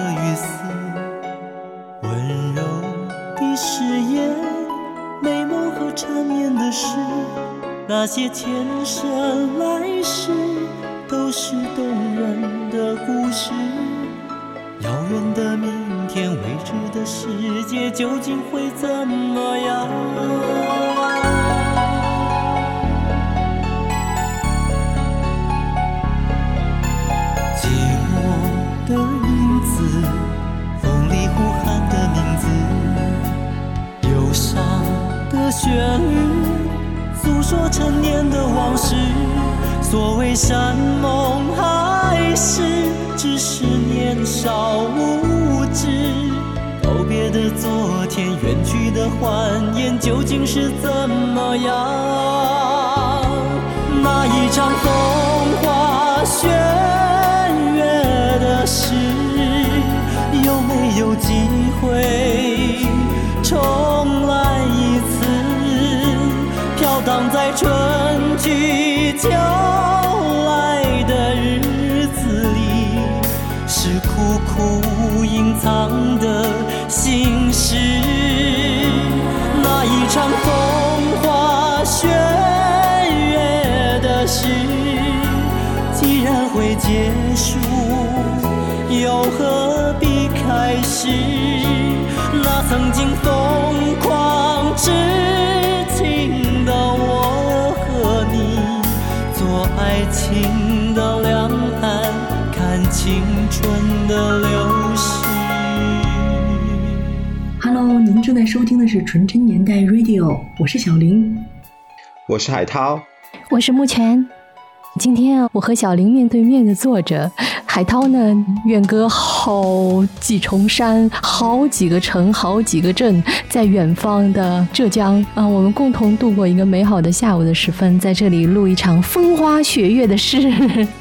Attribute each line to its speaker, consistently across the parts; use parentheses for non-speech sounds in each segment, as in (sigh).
Speaker 1: 子，玫瑰花瓣和雨丝，温柔的誓言，美梦和缠绵的诗，那些前生来世都是动人的故事。遥远的明天，未知的世界究竟会怎么样？旋律，诉说陈年的往事。所谓山盟海誓，只是年少无知。告别的昨天，远去的欢颜，究竟是怎么样？那一场风花雪月的事。有没有机会重去秋来的日子里，是苦苦隐藏的心事。那一场风花雪月的事，既然会结束。又何必开始？
Speaker 2: 正在收听的是纯真年代 Radio，我是小林，
Speaker 3: 我是海涛，
Speaker 4: 我是木泉。今天啊，我和小林面对面的坐着。海涛呢，远隔好几重山，好几个城，好几个镇，在远方的浙江啊，我们共同度过一个美好的下午的时分，在这里录一场风花雪月的事。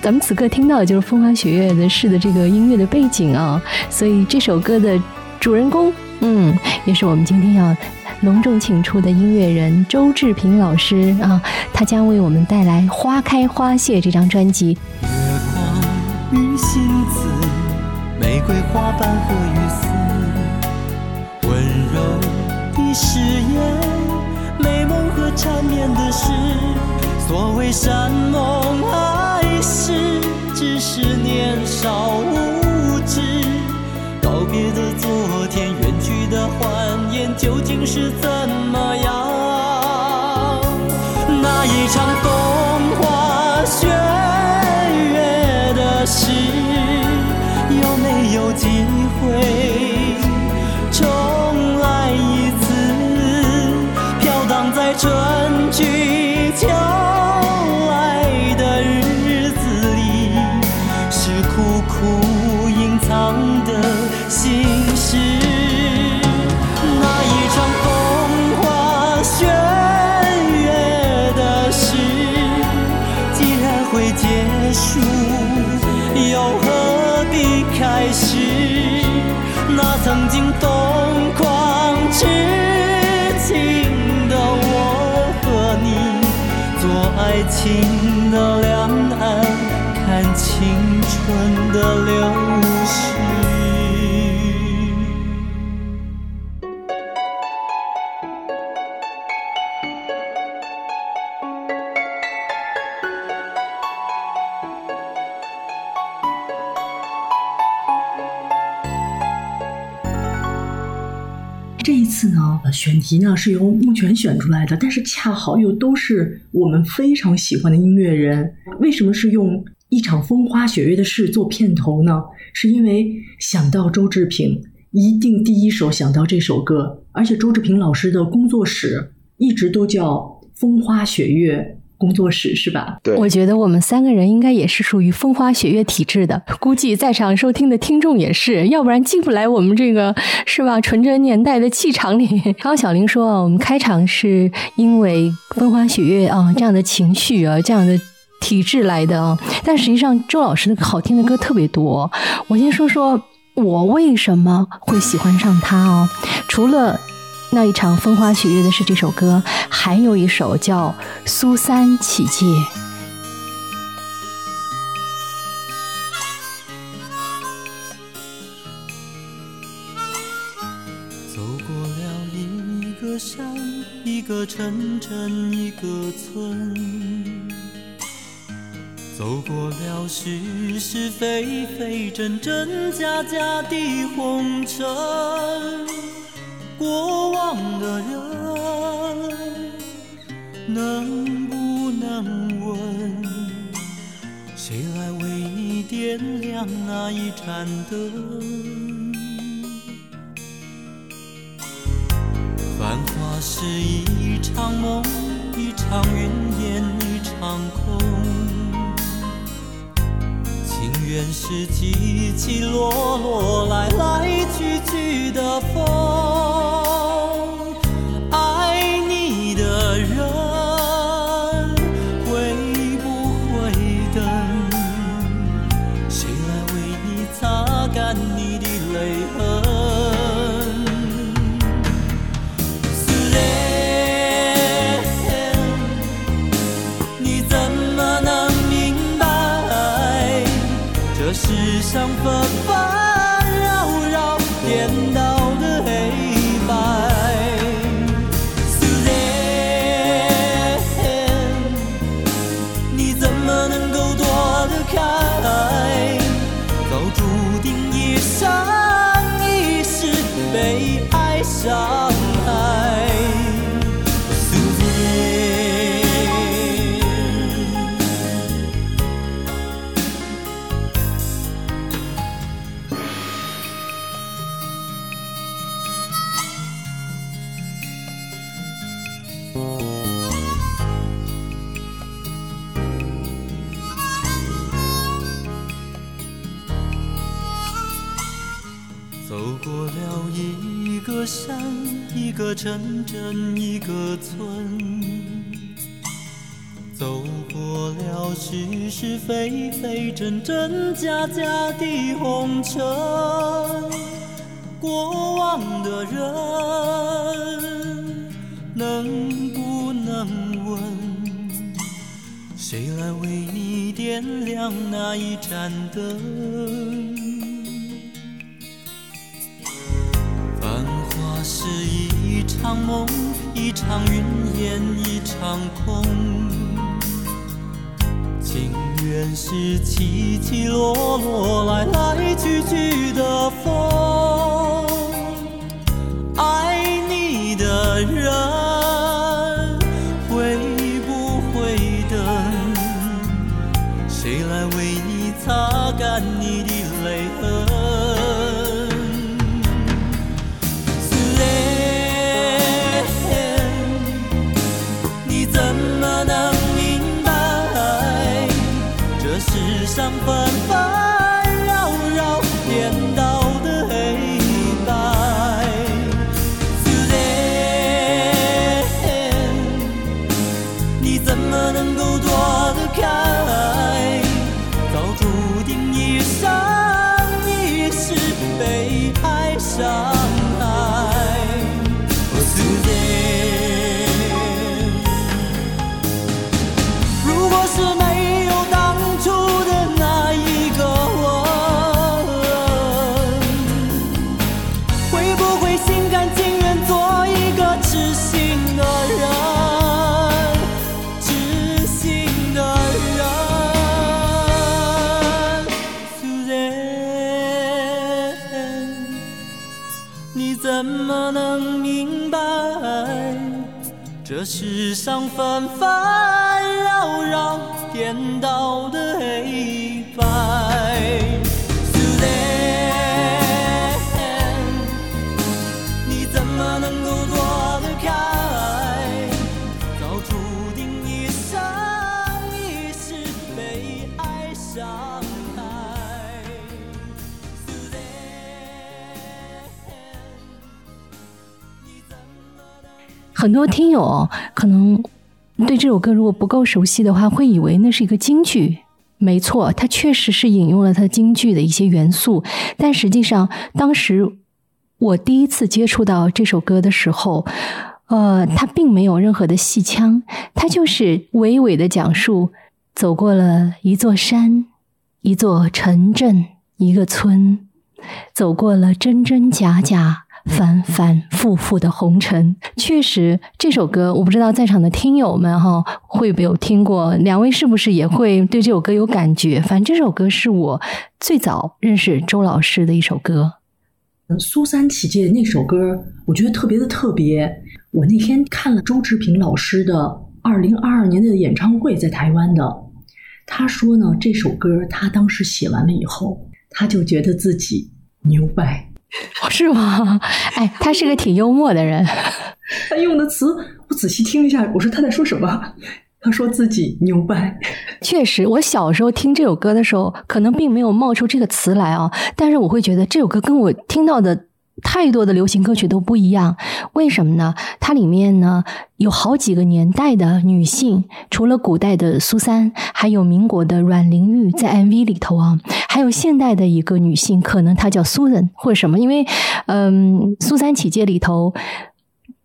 Speaker 4: 咱们此刻听到的就是风花雪月的事的这个音乐的背景啊，所以这首歌的主人公，嗯，也是我们今天要隆重请出的音乐人周志平老师啊，他将为我们带来《花开花谢》这张专辑。
Speaker 1: 月光与星子，玫瑰花瓣和雨丝，温柔的誓言，美梦和缠绵的事。所谓山盟海誓，只是年少无知。告别的昨天，究竟是怎么样？那一场风花雪。月的事有没有机会重来一次？飘荡在春去情。
Speaker 2: 选题呢是由木泉选出来的，但是恰好又都是我们非常喜欢的音乐人。为什么是用一场风花雪月的事做片头呢？是因为想到周志平，一定第一首想到这首歌，而且周志平老师的工作室一直都叫风花雪月。工作室是吧？
Speaker 3: 对，
Speaker 4: 我觉得我们三个人应该也是属于风花雪月体质的，估计在场收听的听众也是，要不然进不来我们这个是吧？纯真年代的气场里。刚刚小林说啊，我们开场是因为风花雪月啊这样的情绪啊这样的体质来的啊，但实际上周老师的好听的歌特别多。我先说说我为什么会喜欢上他哦，除了。那一场风花雪月的是这首歌还有一首叫苏三起解走过了一个
Speaker 1: 山一个城镇一个村。走过了是是非非真真假假的红尘。过往的人，能不能问，谁来为你点亮那一盏灯？繁华是一场梦，一场云烟，一场空。情缘是起起落落，来来去去的风。个城镇，一个村，走过了是是非非、真真假假的红尘。过往的人，能不能问？谁来为你点亮那一盏灯？梦，一场云烟，一场空。情缘是起起落落，来来去去的风。世上纷纷扰扰，颠倒的黑白。你怎么能够躲得开？早注定一生一世被爱伤害。
Speaker 4: 很多听友可能对这首歌如果不够熟悉的话，会以为那是一个京剧。没错，它确实是引用了它京剧的一些元素，但实际上当时我第一次接触到这首歌的时候，呃，它并没有任何的戏腔，它就是娓娓的讲述走过了一座山，一座城镇，一个村，走过了真真假假、反反复复的红尘。确实，这首歌我不知道在场的听友们哈会不会有听过，两位是不是也会对这首歌有感觉？反正这首歌是我最早认识周老师的一首歌。
Speaker 2: 苏三起解那首歌，我觉得特别的特别。我那天看了周志平老师的二零二二年的演唱会，在台湾的。他说呢，这首歌他当时写完了以后，他就觉得自己牛掰，(laughs)
Speaker 4: 是吗？(laughs) 哎，他是个挺幽默的人。(laughs)
Speaker 2: 他用的词，我仔细听一下，我说他在说什么？他说自己牛掰。
Speaker 4: 确实，我小时候听这首歌的时候，可能并没有冒出这个词来啊，但是我会觉得这首歌跟我听到的。太多的流行歌曲都不一样，为什么呢？它里面呢有好几个年代的女性，除了古代的苏三，还有民国的阮玲玉在 MV 里头啊，还有现代的一个女性，可能她叫 Susan 或者什么，因为嗯，苏三起解里头，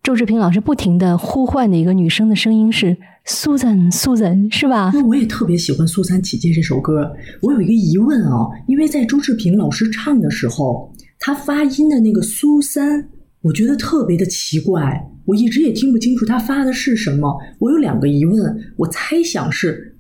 Speaker 4: 周志平老师不停的呼唤的一个女生的声音是苏人苏人是吧？
Speaker 2: 那我也特别喜欢苏三起解这首歌，我有一个疑问啊，因为在周志平老师唱的时候。他发音的那个苏三，我觉得特别的奇怪，我一直也听不清楚他发的是什么。我有两个疑问，我猜想是：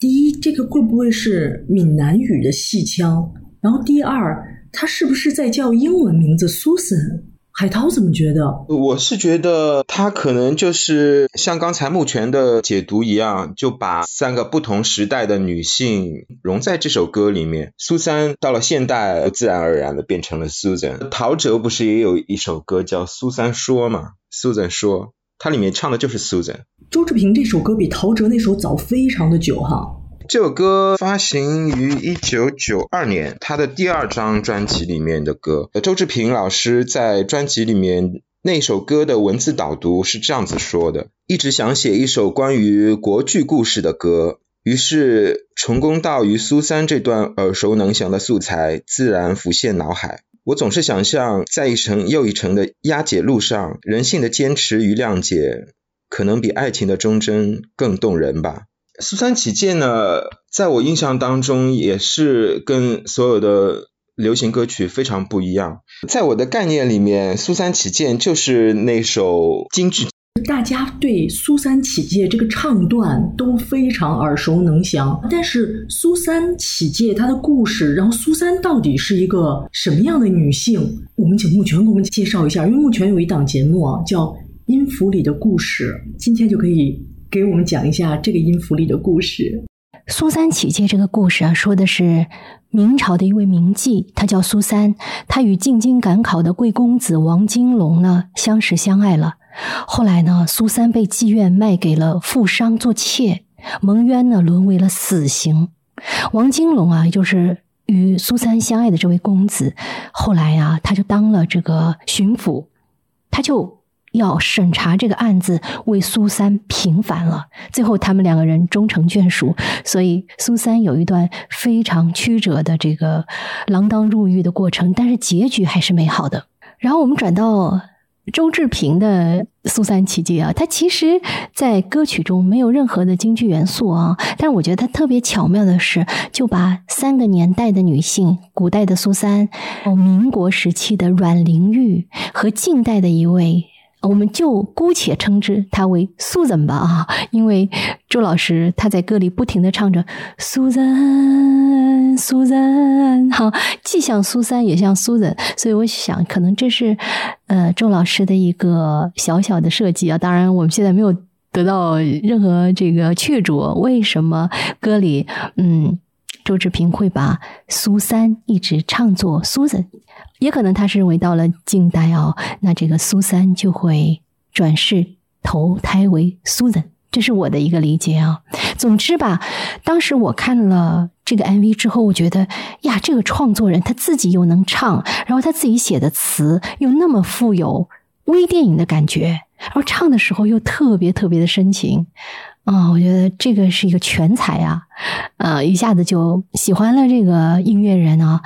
Speaker 2: 第一，这个会不会是闽南语的戏腔？然后第二，他是不是在叫英文名字苏森海涛怎么觉得？
Speaker 3: 我是觉得他可能就是像刚才木泉的解读一样，就把三个不同时代的女性融在这首歌里面。苏三到了现代，自然而然的变成了 Susan。陶喆不是也有一首歌叫《苏三说》吗？Susan 说，它里面唱的就是 Susan。
Speaker 2: 周志平这首歌比陶喆那首早非常的久哈。
Speaker 3: 这首歌发行于一九九二年，他的第二张专辑里面的歌。周志平老师在专辑里面那首歌的文字导读是这样子说的：一直想写一首关于国剧故事的歌，于是重工道与苏三这段耳熟能详的素材自然浮现脑海。我总是想象，在一层又一层的押解路上，人性的坚持与谅解，可能比爱情的忠贞更动人吧。苏三起解呢，在我印象当中也是跟所有的流行歌曲非常不一样。在我的概念里面，苏三起解就是那首京剧。
Speaker 2: 大家对苏三起解这个唱段都非常耳熟能详，但是苏三起解她的故事，然后苏三到底是一个什么样的女性？我们请木泉给我们介绍一下，因为木泉有一档节目啊，叫《音符里的故事》，今天就可以。给我们讲一下这个音符里的故事。
Speaker 4: 苏三起解这个故事啊，说的是明朝的一位名妓，她叫苏三，她与进京赶考的贵公子王金龙呢相识相爱了。后来呢，苏三被妓院卖给了富商做妾，蒙冤呢，沦为了死刑。王金龙啊，就是与苏三相爱的这位公子，后来呀，他就当了这个巡抚，他就。要审查这个案子，为苏三平反了。最后，他们两个人终成眷属。所以，苏三有一段非常曲折的这个锒铛入狱的过程，但是结局还是美好的。然后，我们转到周志平的《苏三起解》啊，他其实，在歌曲中没有任何的京剧元素啊，但是我觉得他特别巧妙的是，就把三个年代的女性：古代的苏三、哦，民国时期的阮玲玉和近代的一位。我们就姑且称之他为苏人吧啊，因为周老师他在歌里不停的唱着苏人苏人哈，既像苏三也像苏人，所以我想可能这是呃周老师的一个小小的设计啊。当然我们现在没有得到任何这个确凿，为什么歌里嗯周志平会把苏三一直唱作苏人？也可能他是认为到了近代哦，那这个苏三就会转世投胎为苏人，这是我的一个理解啊。总之吧，当时我看了这个 MV 之后，我觉得呀，这个创作人他自己又能唱，然后他自己写的词又那么富有微电影的感觉，然后唱的时候又特别特别的深情啊，我觉得这个是一个全才啊，呃，一下子就喜欢了这个音乐人啊。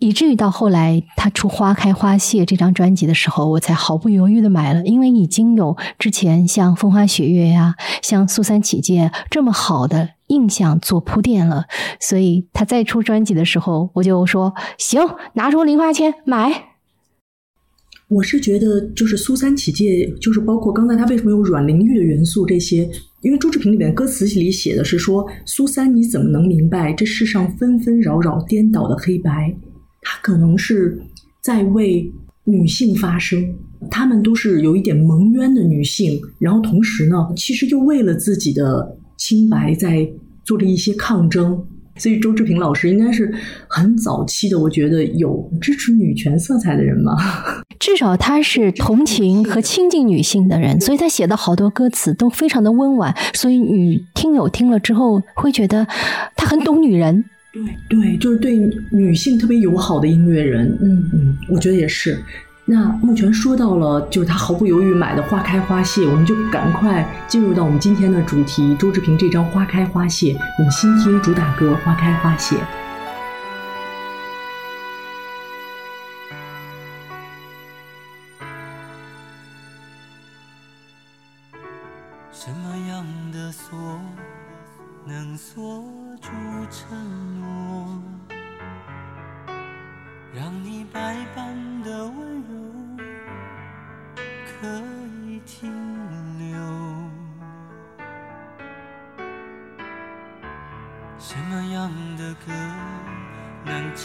Speaker 4: 以至于到后来他出《花开花谢》这张专辑的时候，我才毫不犹豫的买了，因为已经有之前像《风花雪月》呀、像《苏三起解》这么好的印象做铺垫了，所以他再出专辑的时候，我就说行，拿出零花钱买。
Speaker 2: 我是觉得，就是苏三起解，就是包括刚才他为什么用阮玲玉的元素这些，因为朱志平里面歌词里写的是说，苏三你怎么能明白这世上纷纷扰扰颠倒的黑白？他可能是在为女性发声，她们都是有一点蒙冤的女性，然后同时呢，其实又为了自己的清白在做着一些抗争。所以周志平老师应该是很早期的，我觉得有支持女权色彩的人嘛。(laughs)
Speaker 4: 至少他是同情和亲近女性的人，所以他写的好多歌词都非常的温婉，所以女听友听了之后会觉得他很懂女人。
Speaker 2: 对对，就是对女性特别友好的音乐人。嗯嗯，我觉得也是。那目前说到了，就是他毫不犹豫买的《花开花谢》，我们就赶快进入到我们今天的主题。周志平这张《花开花谢》，我们先听主打歌《花开花谢》。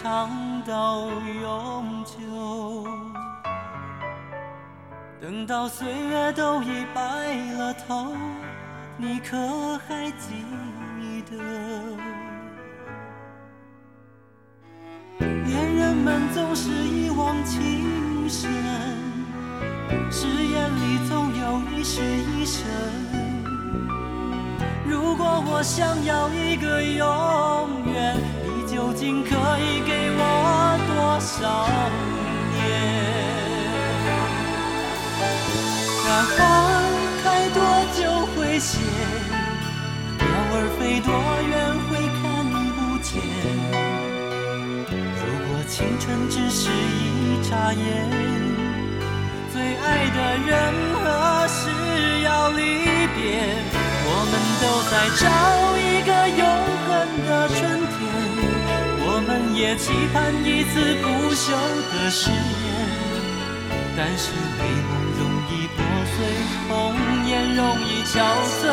Speaker 1: 唱到永久？等到岁月都已白了头，你可还记得？恋人们总是一往情深，誓言里总有一世一生。如果我想要一个永远，你究竟可以给我多少年？那花开多久会谢？鸟儿飞多远会看不见？如果青春只是一眨眼，最爱的人何时要离别？我们都在找一个永恒的春天，也期盼一次不朽的誓言，但是美梦容易破碎，红颜容易憔悴，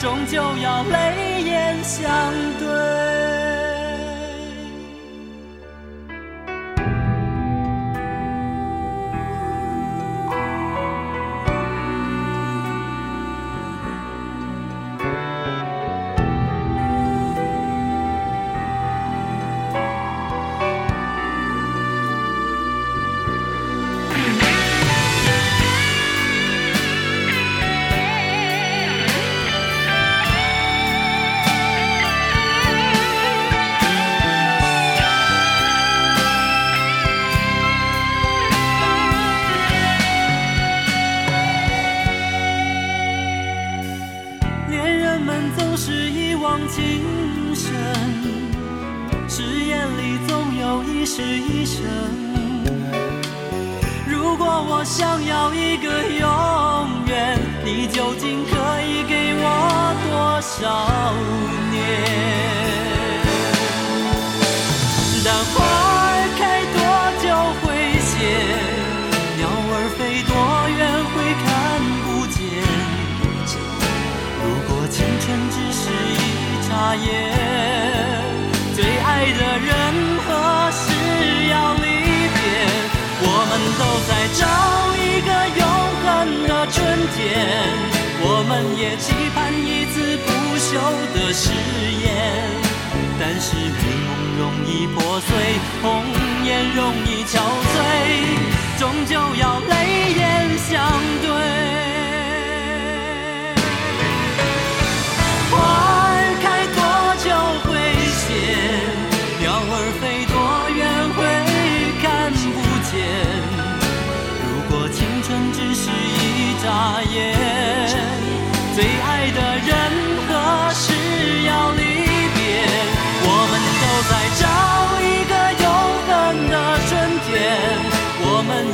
Speaker 1: 终究要泪眼相对。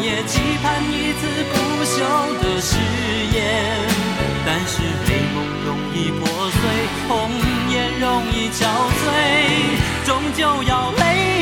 Speaker 1: 也期盼一次不朽的誓言。但是美梦容易破碎，红颜容易憔悴，终究要泪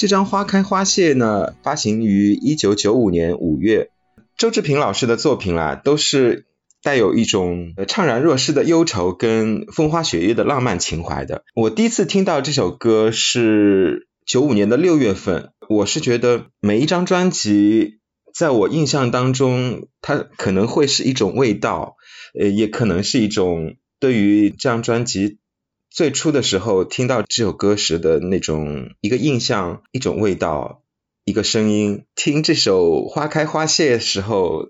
Speaker 3: 这张《花开花谢》呢，发行于一九九五年五月。周志平老师的作品啦，都是带有一种怅然若失的忧愁跟风花雪月的浪漫情怀的。我第一次听到这首歌是九五年的六月份，我是觉得每一张专辑，在我印象当中，它可能会是一种味道，呃，也可能是一种对于这张专辑。最初的时候听到这首歌时的那种一个印象、一种味道、一个声音。听这首《花开花谢》的时候，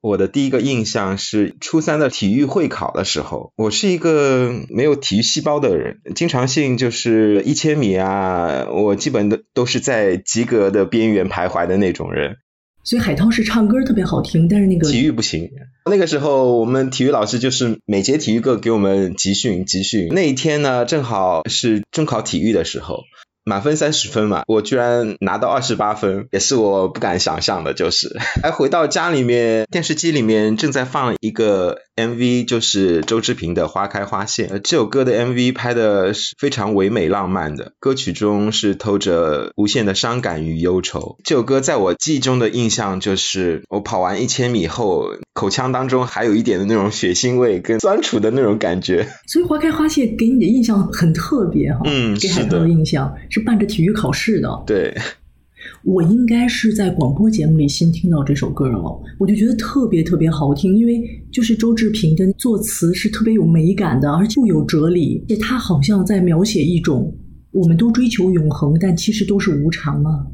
Speaker 3: 我的第一个印象是初三的体育会考的时候。我是一个没有体育细胞的人，经常性就是一千米啊，我基本都都是在及格的边缘徘徊的那种人。
Speaker 2: 所以海涛是唱歌特别好听，但是那个
Speaker 3: 体育不行。那个时候我们体育老师就是每节体育课给我们集训集训。那一天呢，正好是中考体育的时候。满分三十分嘛，我居然拿到二十八分，也是我不敢想象的。就是，(laughs) 还回到家里面，电视机里面正在放一个 MV，就是周志平的《花开花谢》。这首歌的 MV 拍的是非常唯美浪漫的，歌曲中是透着无限的伤感与忧愁。这首歌在我记忆中的印象就是，我跑完一千米后，口腔当中还有一点的那种血腥味跟酸楚的那种感觉。
Speaker 2: 所以《花开花谢》给你的印象很特别哈，
Speaker 3: 嗯，
Speaker 2: 给海涛的印象。是伴着体育考试的。
Speaker 3: 对，
Speaker 2: 我应该是在广播节目里先听到这首歌了，我就觉得特别特别好听，因为就是周志平的作词是特别有美感的，而且富有哲理，而且他好像在描写一种我们都追求永恒，但其实都是无常啊。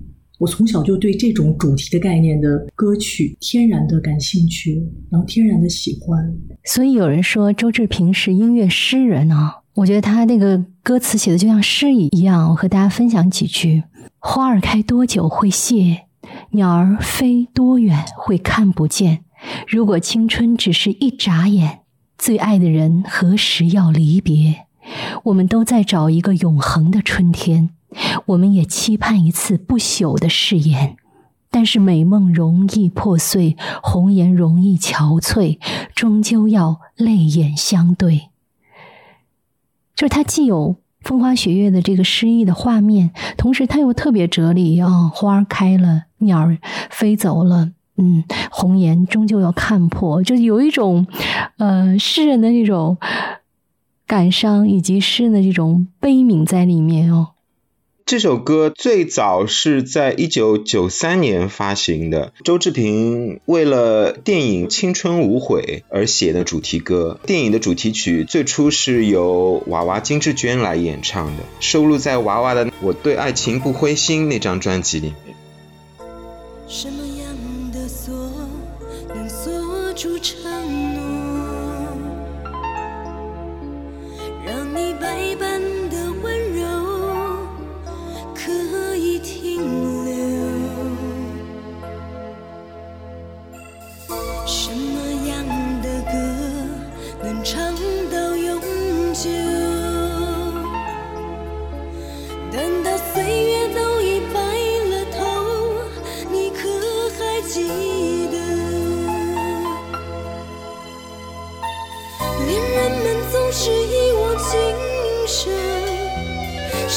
Speaker 2: 我从小就对这种主题的概念的歌曲天然的感兴趣，然后天然的喜欢。
Speaker 4: 所以有人说周志平是音乐诗人啊。我觉得他那个歌词写的就像诗一样，我和大家分享几句：花儿开多久会谢？鸟儿飞多远会看不见？如果青春只是一眨眼，最爱的人何时要离别？我们都在找一个永恒的春天，我们也期盼一次不朽的誓言。但是美梦容易破碎，红颜容易憔悴，终究要泪眼相对。就是它既有风花雪月的这个诗意的画面，同时它又特别哲理啊，花开了，鸟儿飞走了，嗯，红颜终究要看破，就是有一种，呃，诗人的那种感伤，以及诗人的这种悲悯在里面哦。
Speaker 3: 这首歌最早是在一九九三年发行的，周志平为了电影《青春无悔》而写的主题歌。电影的主题曲最初是由娃娃金志娟来演唱的，收录在娃娃的《我对爱情不灰心》那张专辑里面。
Speaker 5: 什么样的锁能锁住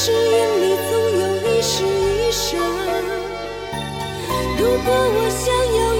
Speaker 5: 誓言里总有。是一生。如果我想要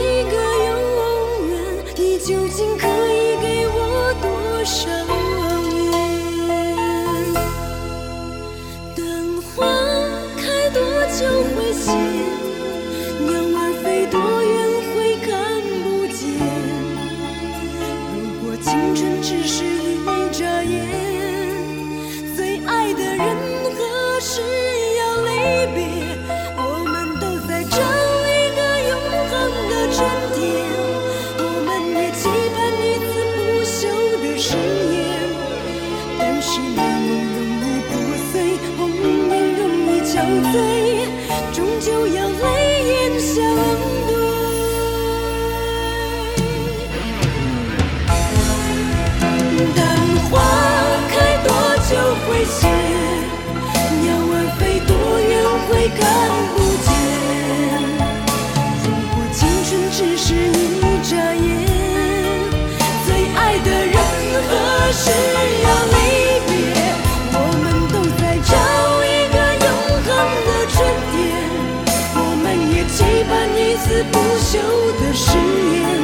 Speaker 5: 看不见如果青春只是一眨眼最爱的人何时要离别我们都在找一个永恒的春天我们也期盼一丝不朽的誓言。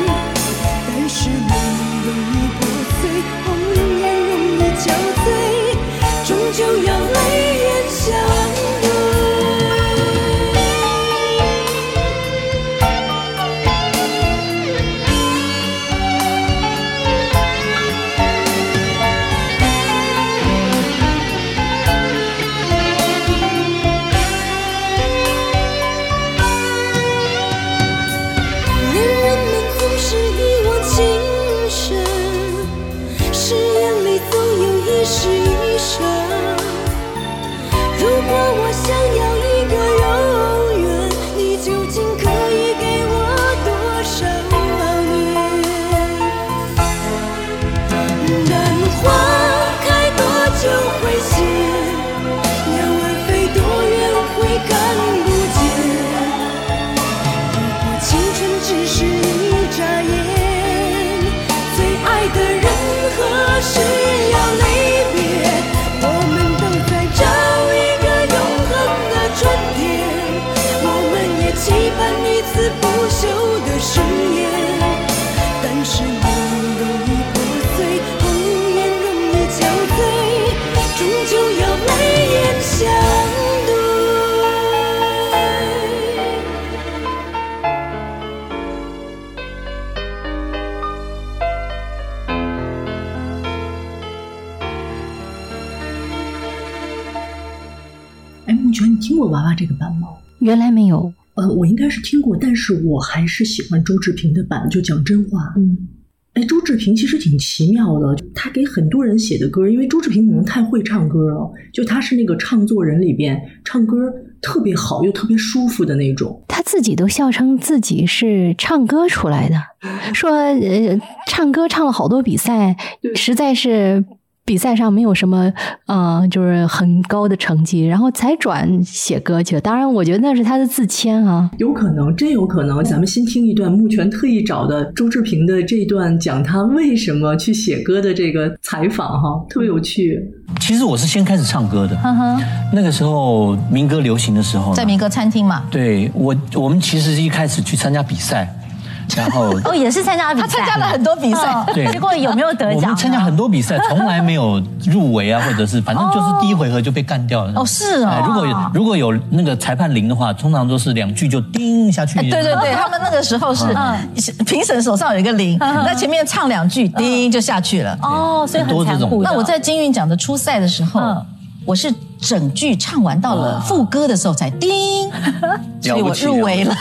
Speaker 4: 原来没有，
Speaker 2: 呃，我应该是听过，但是我还是喜欢周志平的版。就讲真话，
Speaker 4: 嗯，
Speaker 2: 哎，周志平其实挺奇妙的，他给很多人写的歌，因为周志平可能太会唱歌了，就他是那个唱作人里边唱歌特别好又特别舒服的那种。
Speaker 4: 他自己都笑称自己是唱歌出来的，说呃，唱歌唱了好多比赛，实在是比赛上没有什么呃，就是很高的成绩，然后才转写歌去了。当然，我觉得那是他的自谦啊。
Speaker 2: 有可能，真有可能。咱们先听一段木泉特意找的周志平的这段讲他为什么去写歌的这个采访，哈，特别有趣。
Speaker 6: 其实我是先开始唱歌的，
Speaker 7: 嗯哼，
Speaker 6: 那个时候民歌流行的时候，
Speaker 7: 在民歌餐厅嘛。
Speaker 6: 对我我们其实是一开始去参加比赛，然后 (laughs)
Speaker 8: 哦，也是参加了比赛，
Speaker 7: 他参加了很多比赛
Speaker 8: 嗯
Speaker 6: 对
Speaker 8: 结果有没有得奖？
Speaker 6: 我们参加很多比赛，从来没有入围啊，或者是反正就是第一回合就被干掉了。
Speaker 7: 哦是哦
Speaker 6: 哎如果有如果有那个裁判铃的话，通常都是两句就叮下去。
Speaker 7: 哎，对对对，他们那个时候是评审手上有一个铃，在前面唱两句，叮就下去了。
Speaker 8: 哦，所以很
Speaker 6: 很多这种
Speaker 8: 残酷。
Speaker 7: 那我在金韵奖的初赛的时候
Speaker 8: 嗯，
Speaker 7: 我是整句唱完到了副歌的时候才叮，(laughs) 所以我入围了。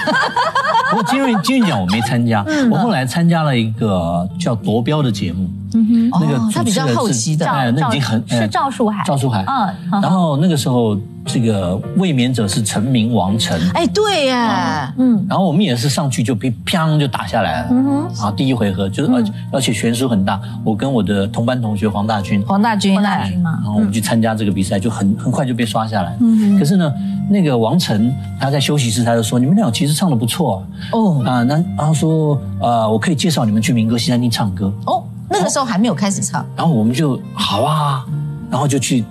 Speaker 6: 不过金韵金韵奖我没参加，
Speaker 7: 嗯
Speaker 6: 我后来参加了一个叫夺标的节目。那个主持人
Speaker 7: 哦他比较后
Speaker 6: 是
Speaker 7: 期的。
Speaker 6: 哎，那已经很
Speaker 8: 是赵树海。
Speaker 6: 赵树海。
Speaker 8: 嗯嗯。
Speaker 6: 然后那个时候，这个卫冕者是陈明王晨。
Speaker 7: 哎，对耶，
Speaker 8: 嗯。
Speaker 6: 然后我们也是上去就被砰就打下来了，
Speaker 8: 嗯哼，
Speaker 6: 啊，第一回合就是而且而且悬殊很大，我跟我的同班同学黄大军，
Speaker 7: 黄大军，
Speaker 8: 黄大军嘛
Speaker 6: 然后我们去参加这个比赛，就很很快就被刷下来。
Speaker 8: 嗯
Speaker 6: 可是呢，那个王晨他在休息室他就说：“你们俩其实唱的不错
Speaker 7: 哦。
Speaker 6: 啊。”啊，那然后说呃，我可以介绍你们去民歌西餐厅唱歌。
Speaker 7: 哦，那个时候还没有开始唱，
Speaker 6: 然后我们就好啊，然后就去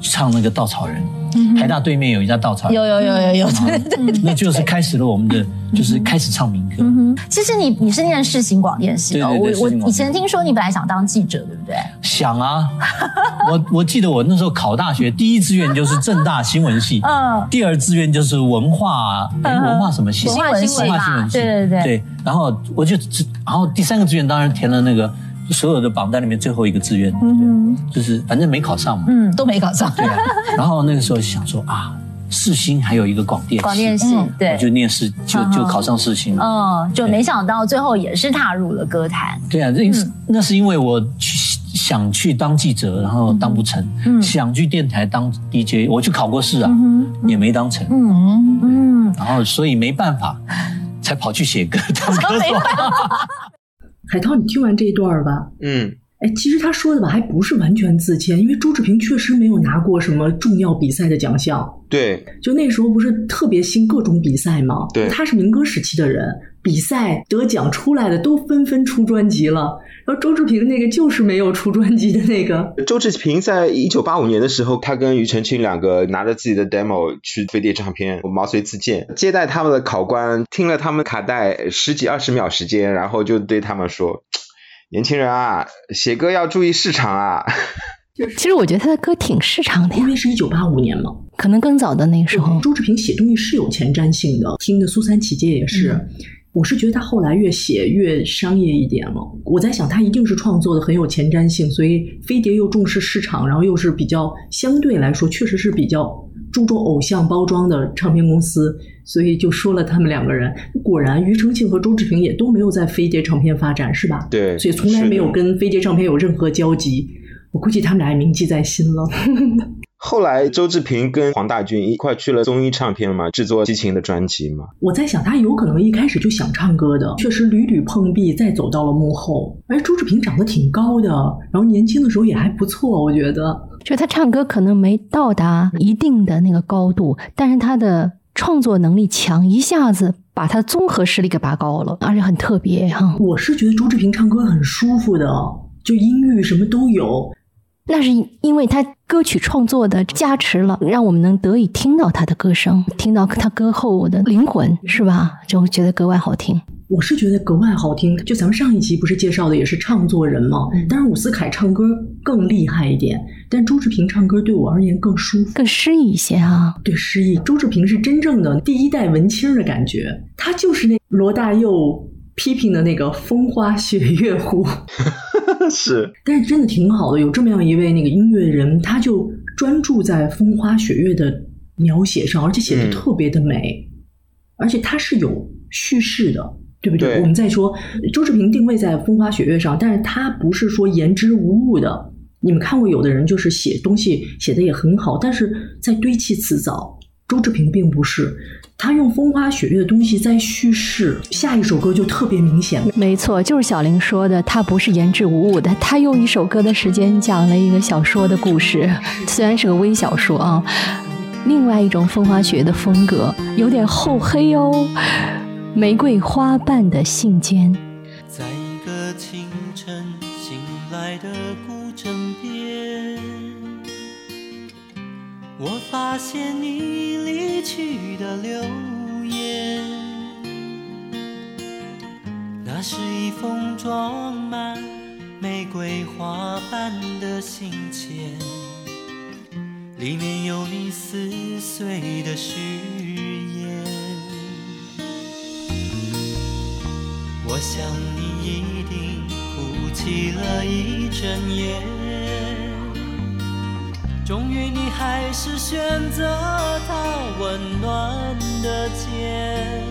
Speaker 6: 唱那个稻草人。台大对面有一家稻草人，
Speaker 7: 有有有有有，对对对，
Speaker 6: 那就是开始了我们的，就是开始唱民歌。
Speaker 8: 嗯其实你你是念世新广电系的，我我以前听说你本来想当记者，对不对？
Speaker 6: 想啊，我我记得我那时候考大学，第一志愿就是正大新闻系，(laughs)
Speaker 8: 嗯。
Speaker 6: 第二志愿就是文化，文化什么系？
Speaker 8: 文化新闻
Speaker 6: 系。
Speaker 8: 对对对。
Speaker 6: 对。然后我就只，然后第三个志愿当然填了那个所有的榜单里面最后一个志愿，
Speaker 8: 嗯
Speaker 6: 就是反正没考上嘛。
Speaker 8: 嗯，
Speaker 7: 都没考上。
Speaker 6: 对啊。然后那个时候想说啊，四星还有一个广电系，
Speaker 8: 广电系
Speaker 7: 嗯
Speaker 8: 对
Speaker 6: 我，就念四就
Speaker 8: 嗯
Speaker 6: 就考上四星了。
Speaker 8: 嗯，就没想到最后也是踏入了歌坛。
Speaker 6: 对啊，那是那是因为我去想去当记者，然后当不成；
Speaker 8: 嗯
Speaker 6: 想去电台当 DJ，我去考过试啊，
Speaker 8: 嗯
Speaker 6: 也没当成。
Speaker 7: 嗯，
Speaker 8: 嗯，
Speaker 6: 然后所以没办法，才跑去写歌当歌手。(laughs)
Speaker 2: 海涛，你听完这一段吧，
Speaker 3: 嗯，
Speaker 2: 哎，其实他说的吧，还不是完全自谦，因为周志平确实没有拿过什么重要比赛的奖项。
Speaker 3: 对，
Speaker 2: 就那时候不是特别兴各种比赛吗？
Speaker 3: 对
Speaker 2: 他是民歌时期的人，比赛得奖出来的都纷纷出专辑了，然后周志平那个就是没有出专辑的那个。
Speaker 3: 周志平在一九八五年的时候，他跟庾澄庆两个拿着自己的 demo 去飞碟唱片毛遂自荐，接待他们的考官听了他们卡带十几二十秒时间，然后就对他们说：“年轻人啊，写歌要注意市场啊。
Speaker 4: 其实我觉得他的歌挺市场的呀
Speaker 2: 因，为是一九八五年嘛，
Speaker 4: 可能更早的那个时候。
Speaker 2: 周志平写东西是有前瞻性的，听的苏三起解也是。我是觉得他后来越写越商业一点了。我在想，他一定是创作的很有前瞻性，所以飞碟又重视市场，然后又是比较相对来说确实是比较注重偶像包装的唱片公司，所以就说了他们两个人。果然，庾澄庆和周志平也都没有在飞碟唱片发展，是吧？
Speaker 3: 对
Speaker 2: 所以从来没有跟飞碟唱片有任何交集。我估计他们俩也铭记在心了。(laughs)
Speaker 3: 后来周志平跟黄大军一块去了综艺唱片嘛，制作《激情》的专辑嘛。
Speaker 2: 我在想，他有可能一开始就想唱歌的，确实屡屡碰壁，再走到了幕后。而周志平长得挺高的，然后年轻的时候也还不错，我觉得。
Speaker 4: 就他唱歌可能没到达一定的那个高度，但是他的创作能力强，一下子把他的综合实力给拔高了，而且很特别哈。
Speaker 2: 我是觉得朱志平唱歌很舒服的，就音域什么都有。
Speaker 4: 那是因为他歌曲创作的加持了，让我们能得以听到他的歌声，听到他歌后的灵魂，是吧？就觉得格外好听。
Speaker 2: 我是觉得格外好听。就咱们上一期不是介绍的也是唱作人嘛，当然伍思凯唱歌更厉害一点，但周志平唱歌对我而言更舒服。
Speaker 4: 更诗意一些啊。
Speaker 2: 对诗意，周志平是真正的第一代文青的感觉，他就是那罗大佑批评的那个风花雪月湖。(laughs)
Speaker 3: 是，
Speaker 2: 但是真的挺好的，有这么样一位那个音乐人，他就专注在风花雪月的描写上，而且写的
Speaker 3: 嗯
Speaker 2: 特别的美，而且他是有叙事的，对不对？
Speaker 3: 对
Speaker 2: 我们再说周志平定位在风花雪月上，但是他不是说言之无物的。你们看过有的人就是写东西写的也很好，但是在堆砌辞藻。周志平并不是，他用风花雪月的东西在叙事，下一首歌就特别明显。
Speaker 4: 没错，就是小玲说的，他不是言之无物的，他用一首歌的时间讲了一个小说的故事，虽然是个微小说啊，另外一种风花雪月的风格，有点厚黑哦。玫瑰花瓣的信笺，
Speaker 1: 在一个清晨醒来的古镇边，我发现你离去的留言。那是一封装满玫瑰花瓣的信笺，里面有你撕碎的誓言。我想你一定哭泣了一整夜，终于你还是选择他温暖的肩，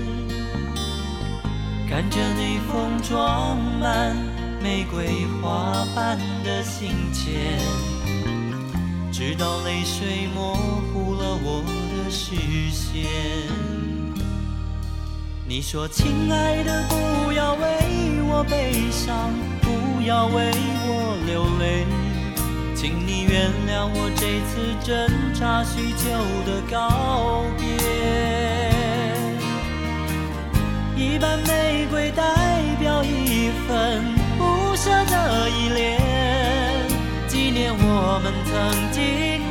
Speaker 1: 看着你封装满玫瑰花瓣的信笺，直到泪水模糊了我的视线。你说：“亲爱的，不要为我悲伤，不要为我流泪，请你原谅我这次挣扎许久的告别。一瓣玫瑰代表一份不舍的依恋，纪念我们曾经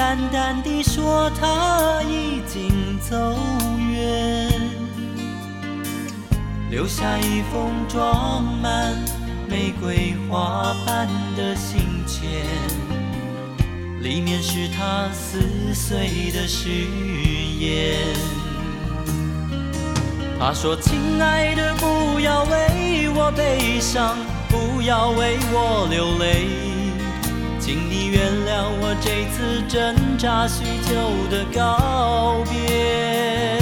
Speaker 1: 淡淡地说他已经走远，留下一封装满玫瑰花瓣的信笺，里面是他撕碎的誓言。他说：“亲爱的，不要为我悲伤，不要为我流泪，请你原谅我这次挣扎许久的告别。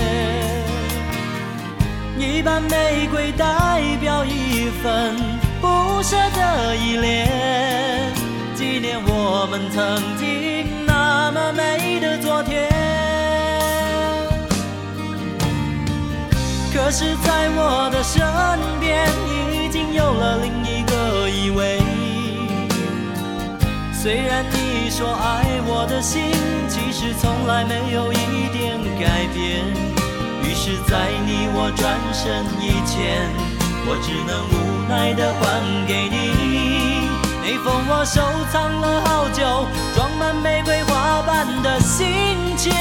Speaker 1: 一瓣玫瑰代表一份不舍的依恋，纪念我们曾经那么美的昨天。可是，在我的身边，已经有了另一个依偎。虽然你说爱我的心，其实从来没有一点改变。于是，在你我转身以前，我只能无奈的还给你那封我收藏了好久、装满玫瑰花瓣的信笺。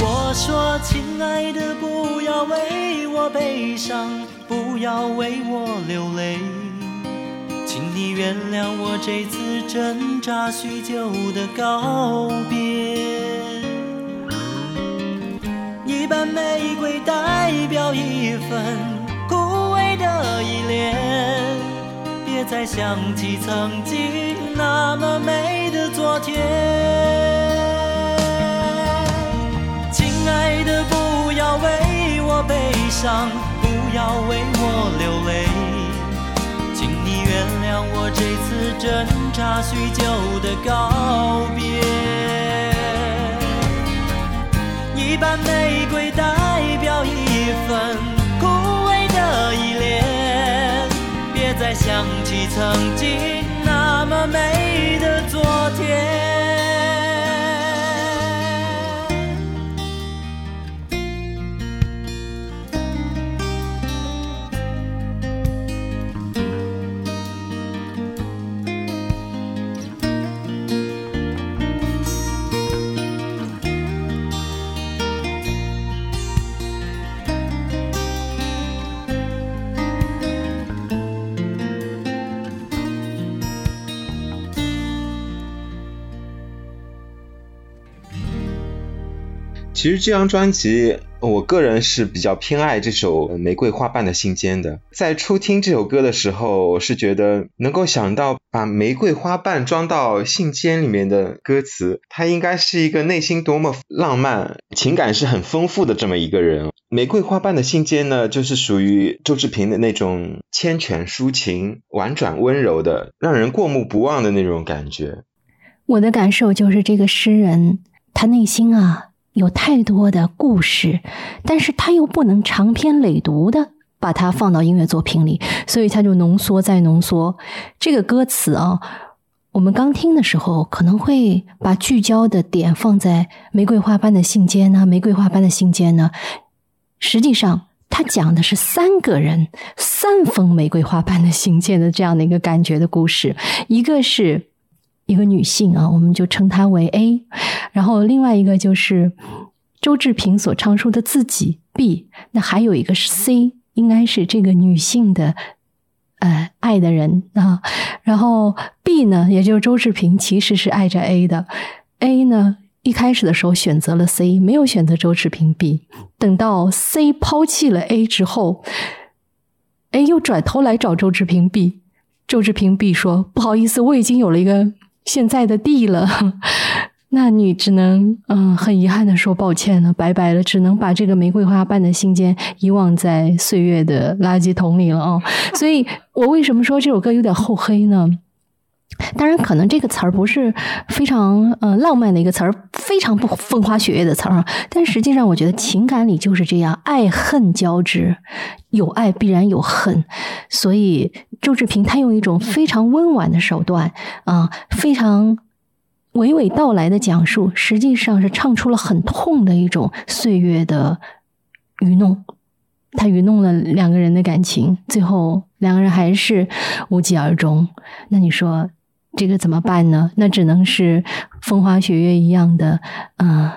Speaker 1: 我说，亲爱的，不要为我悲伤，不要为我流泪，你原谅我这次挣扎许久的告别。一瓣玫瑰代表一份枯萎的依恋，别再想起曾经那么美的昨天。亲爱的，不要为我悲伤，不要为我流泪，让我这次挣扎许久的告别。一瓣玫瑰代表一份枯萎的依恋，别再想起曾经那么美的昨天。
Speaker 3: 其实这张专辑，我个人是比较偏爱这首《玫瑰花瓣的信笺》的。在初听这首歌的时候，我是觉得能够想到把玫瑰花瓣装到信笺里面的歌词，他应该是一个内心多么浪漫、情感是很丰富的这么一个人。《玫瑰花瓣的信笺》呢，就是属于周志平的那种缱绻抒情、婉转温柔的，让人过目不忘的那种感觉。
Speaker 4: 我的感受就是，这个诗人他内心啊。有太多的故事，但是他又不能长篇累牍的把它放到音乐作品里，所以他就浓缩再浓缩。这个歌词啊，我们刚听的时候可能会把聚焦的点放在玫瑰花瓣的信笺呢，玫瑰花瓣的信笺呢，实际上他讲的是三个人三封玫瑰花瓣的信笺的这样的一个感觉的故事，一个是。一个女性啊，我们就称她为 A，然后另外一个就是周志平所唱出的自己 B，那还有一个是 C，应该是这个女性的呃爱的人啊，然后 B 呢，也就是周志平其实是爱着 A 的，A 呢一开始的时候选择了 C，没有选择周志平 B，等到 C 抛弃了 A 之后，A 又转头来找周志平 B，周志平 B 说不好意思，我已经有了一个。现在的地了，(laughs) 那你只能嗯很遗憾的说抱歉了，拜拜了，只能把这个玫瑰花瓣的信笺遗忘在岁月的垃圾桶里了啊！所以我为什么说这首歌有点厚黑呢？当然，可能这个词儿不是非常呃浪漫的一个词儿，非常不风花雪月的词儿，但实际上我觉得情感里就是这样，爱恨交织，有爱必然有恨，所以周志平他用一种非常温婉的手段啊，非常娓娓道来的讲述，实际上是唱出了很痛的一种岁月的愚弄，他愚弄了两个人的感情，最后两个人还是无疾而终。那你说？这个怎么办呢？那只能是风花雪月一样的，嗯，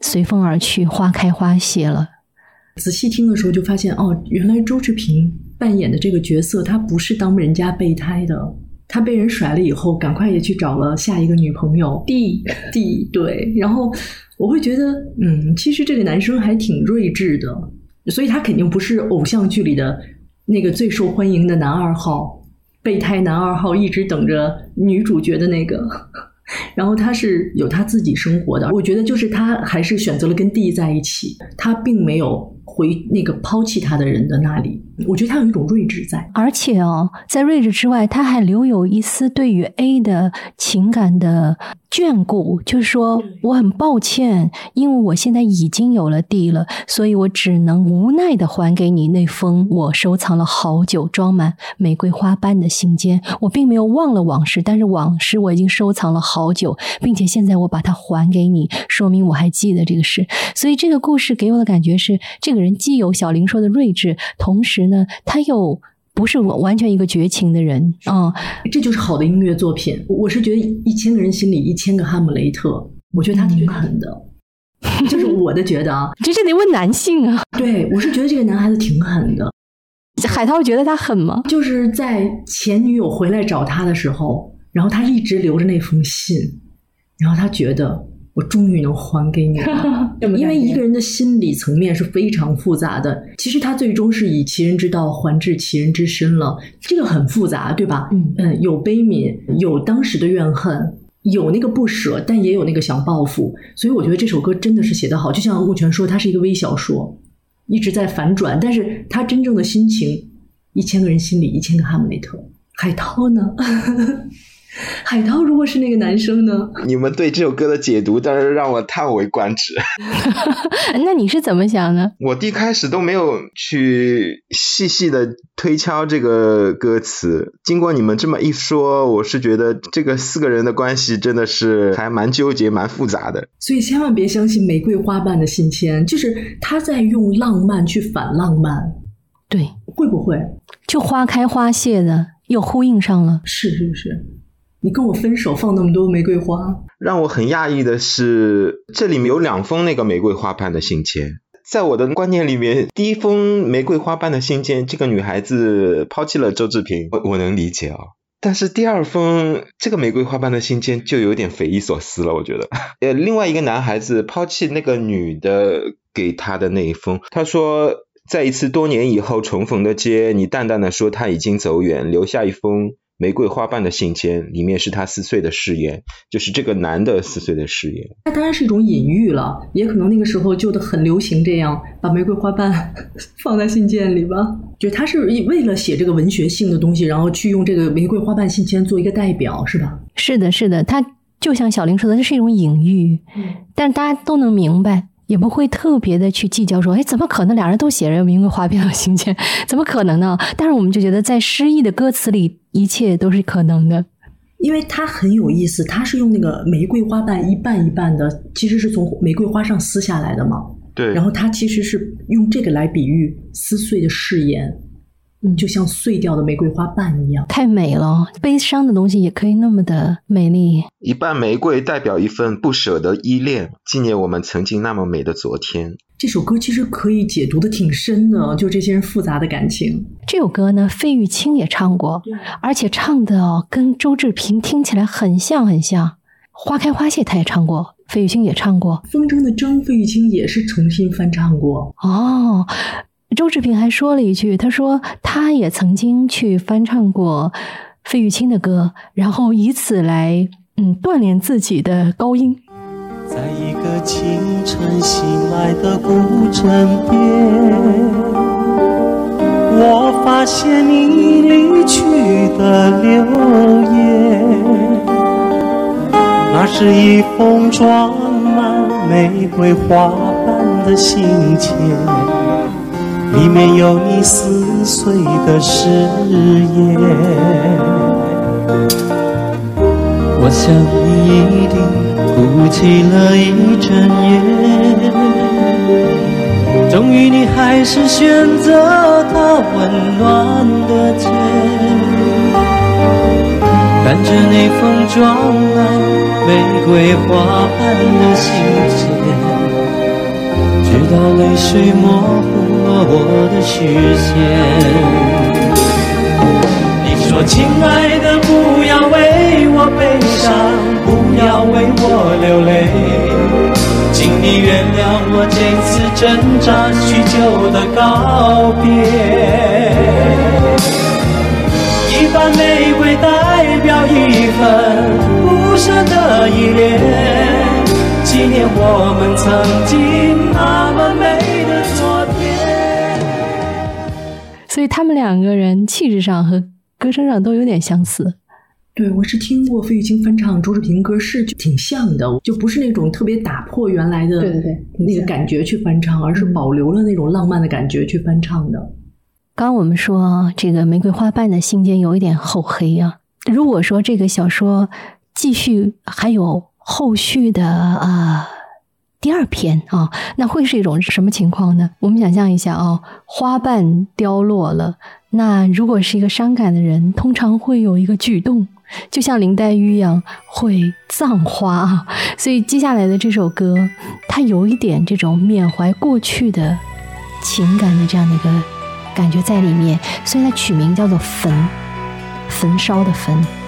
Speaker 4: 随风而去，花开花谢了。
Speaker 2: 仔细听的时候就发现，哦，原来周志平扮演的这个角色，他不是当人家备胎的，他被人甩了以后，赶快也去找了下一个女朋友。D D 对，然后我会觉得，嗯，其实这个男生还挺睿智的，所以他肯定不是偶像剧里的那个最受欢迎的男二号。备胎男二号一直等着女主角的那个。(laughs) 然后他是有他自己生活的，我觉得就是他还是选择了跟 D 在一起，他并没有回那个抛弃他的人的那里。我觉得他有一种睿智在，
Speaker 4: 而且哦，在睿智之外，他还留有一丝对于 A 的情感的眷顾，就是说我很抱歉，因为我现在已经有了 D 了，所以我只能无奈的还给你那封我收藏了好久、装满玫瑰花瓣的信笺。我并没有忘了往事，但是往事我已经收藏了好久，并且现在我把它还给你，说明我还记得这个事。所以这个故事给我的感觉是，这个人既有小林说的睿智，同时呢，他又不是完全一个绝情的人。啊、
Speaker 2: 这就是好的音乐作品。我是觉得一千个人心里一千个哈姆雷特，我觉得他挺狠的，就是我的觉得啊，(laughs)
Speaker 4: 这是得问男性啊。
Speaker 2: 对我是觉得这个男孩子挺狠的，
Speaker 4: 海涛觉得他狠吗？
Speaker 2: 就是在前女友回来找他的时候，然后他一直留着那封信，然后他觉得我终于能还给你了，(laughs) 因为一个人的心理层面是非常复杂的。其实他最终是以其人之道还治其人之身了，这个很复杂，对吧？
Speaker 4: 嗯
Speaker 2: 嗯，有悲悯，有当时的怨恨。有那个不舍，但也有那个想报复，所以我觉得这首歌真的是写得好。就像目前说，它是一个微小说，一直在反转，但是他真正的心情，一千个人心里一千个哈姆雷特。海涛呢？(laughs) (laughs) 海涛如果是那个男生呢？
Speaker 3: 你们对这首歌的解读，当然让我叹为观止。(laughs)
Speaker 4: 那你是怎么想的？
Speaker 3: 我一开始都没有去细细的推敲这个歌词，经过你们这么一说，我是觉得这个四个人的关系真的是还蛮纠结、蛮复杂的。
Speaker 2: 所以千万别相信玫瑰花瓣的信签，就是他在用浪漫去反浪漫，
Speaker 4: 对，
Speaker 2: 会不会？
Speaker 4: 就花开花谢的又呼应上了。
Speaker 2: 是是是，你跟我分手放那么多玫瑰花，
Speaker 3: 让我很讶异的是，这里面有两封那个玫瑰花瓣的信笺。在我的观念里面，第一封玫瑰花瓣的信笺，这个女孩子抛弃了周志平，我我能理解啊、但是第二封这个玫瑰花瓣的信笺就有点匪夷所思了，我觉得。呃，(laughs) 另外一个男孩子抛弃那个女的给他的那一封，他说，在一次多年以后重逢的街，你淡淡的说他已经走远，留下一封玫瑰花瓣的信笺，里面是他撕碎的誓言，就是这个男的撕碎的誓言。
Speaker 2: 那当然是一种隐喻了，也可能那个时候就的很流行这样，把玫瑰花瓣 (laughs) 放在信件里吧。就他是为了写这个文学性的东西，然后去用这个玫瑰花瓣信笺做一个代表，是吧？
Speaker 4: 是的，是的，他就像小玲说的，这是一种隐喻，但是大家都能明白。也不会特别的去计较说，哎，怎么可能俩人都写着玫瑰花瓣的信笺？(laughs) 怎么可能呢？但是我们就觉得，在诗意的歌词里，一切都是可能的。
Speaker 2: 因为它很有意思，它是用那个玫瑰花瓣一半一半的，其实是从玫瑰花上撕下来的嘛。
Speaker 3: 对
Speaker 2: 然后它其实是用这个来比喻撕碎的誓言，嗯，就像碎掉的玫瑰花瓣一样。
Speaker 4: 太美了，悲伤的东西也可以那么的美丽。
Speaker 3: 一瓣玫瑰代表一份不舍的依恋，纪念我们曾经那么美的昨天。
Speaker 2: 这首歌其实可以解读的挺深的，就这些人复杂的感情。
Speaker 4: 这首歌呢，费玉清也唱过，而且唱的哦，跟周志平听起来很像很像。花开花谢他也唱过，费玉清也唱过。
Speaker 2: 风筝的筝，费玉清也是重新翻唱过。
Speaker 4: 哦，周志平还说了一句，他说他也曾经去翻唱过费玉清的歌，然后以此来嗯锻炼自己的高音。
Speaker 1: 在一个清晨醒来的古镇边，我发现你离去的留言，那是一封装满玫瑰花瓣的信笺，里面有你撕碎的誓言。我想你一定哭泣了一整夜，终于你还是选择他温暖的肩，看着那封装满玫瑰花瓣的信笺，直到泪水模糊了我的视线。你说：“亲爱的，不要为我悲伤，要为我流泪，请你原谅我这次挣扎许久的告别。一瓣玫瑰代表一份不舍的依恋，纪念我们曾经那么美。
Speaker 4: 所以他们两个人气质上和歌声上都有点相似。
Speaker 2: 对，我是听过费玉清翻唱周志平歌，是挺像的，就不是那种特别打破原来的
Speaker 4: 对对对
Speaker 2: 那个感觉去翻唱，而是保留了那种浪漫的感觉去翻唱的。
Speaker 4: 刚刚我们说这个玫瑰花瓣的信件有一点厚黑啊。如果说这个小说继续还有后续的啊、第二篇啊，那会是一种什么情况呢？我们想象一下啊，花瓣凋落了，那如果是一个伤感的人，通常会有一个举动，就像林黛玉一样会葬花啊。所以接下来的这首歌，它有一点这种缅怀过去的情感的这样的一个感觉在里面，所以它取名叫做《焚》，焚烧的焚。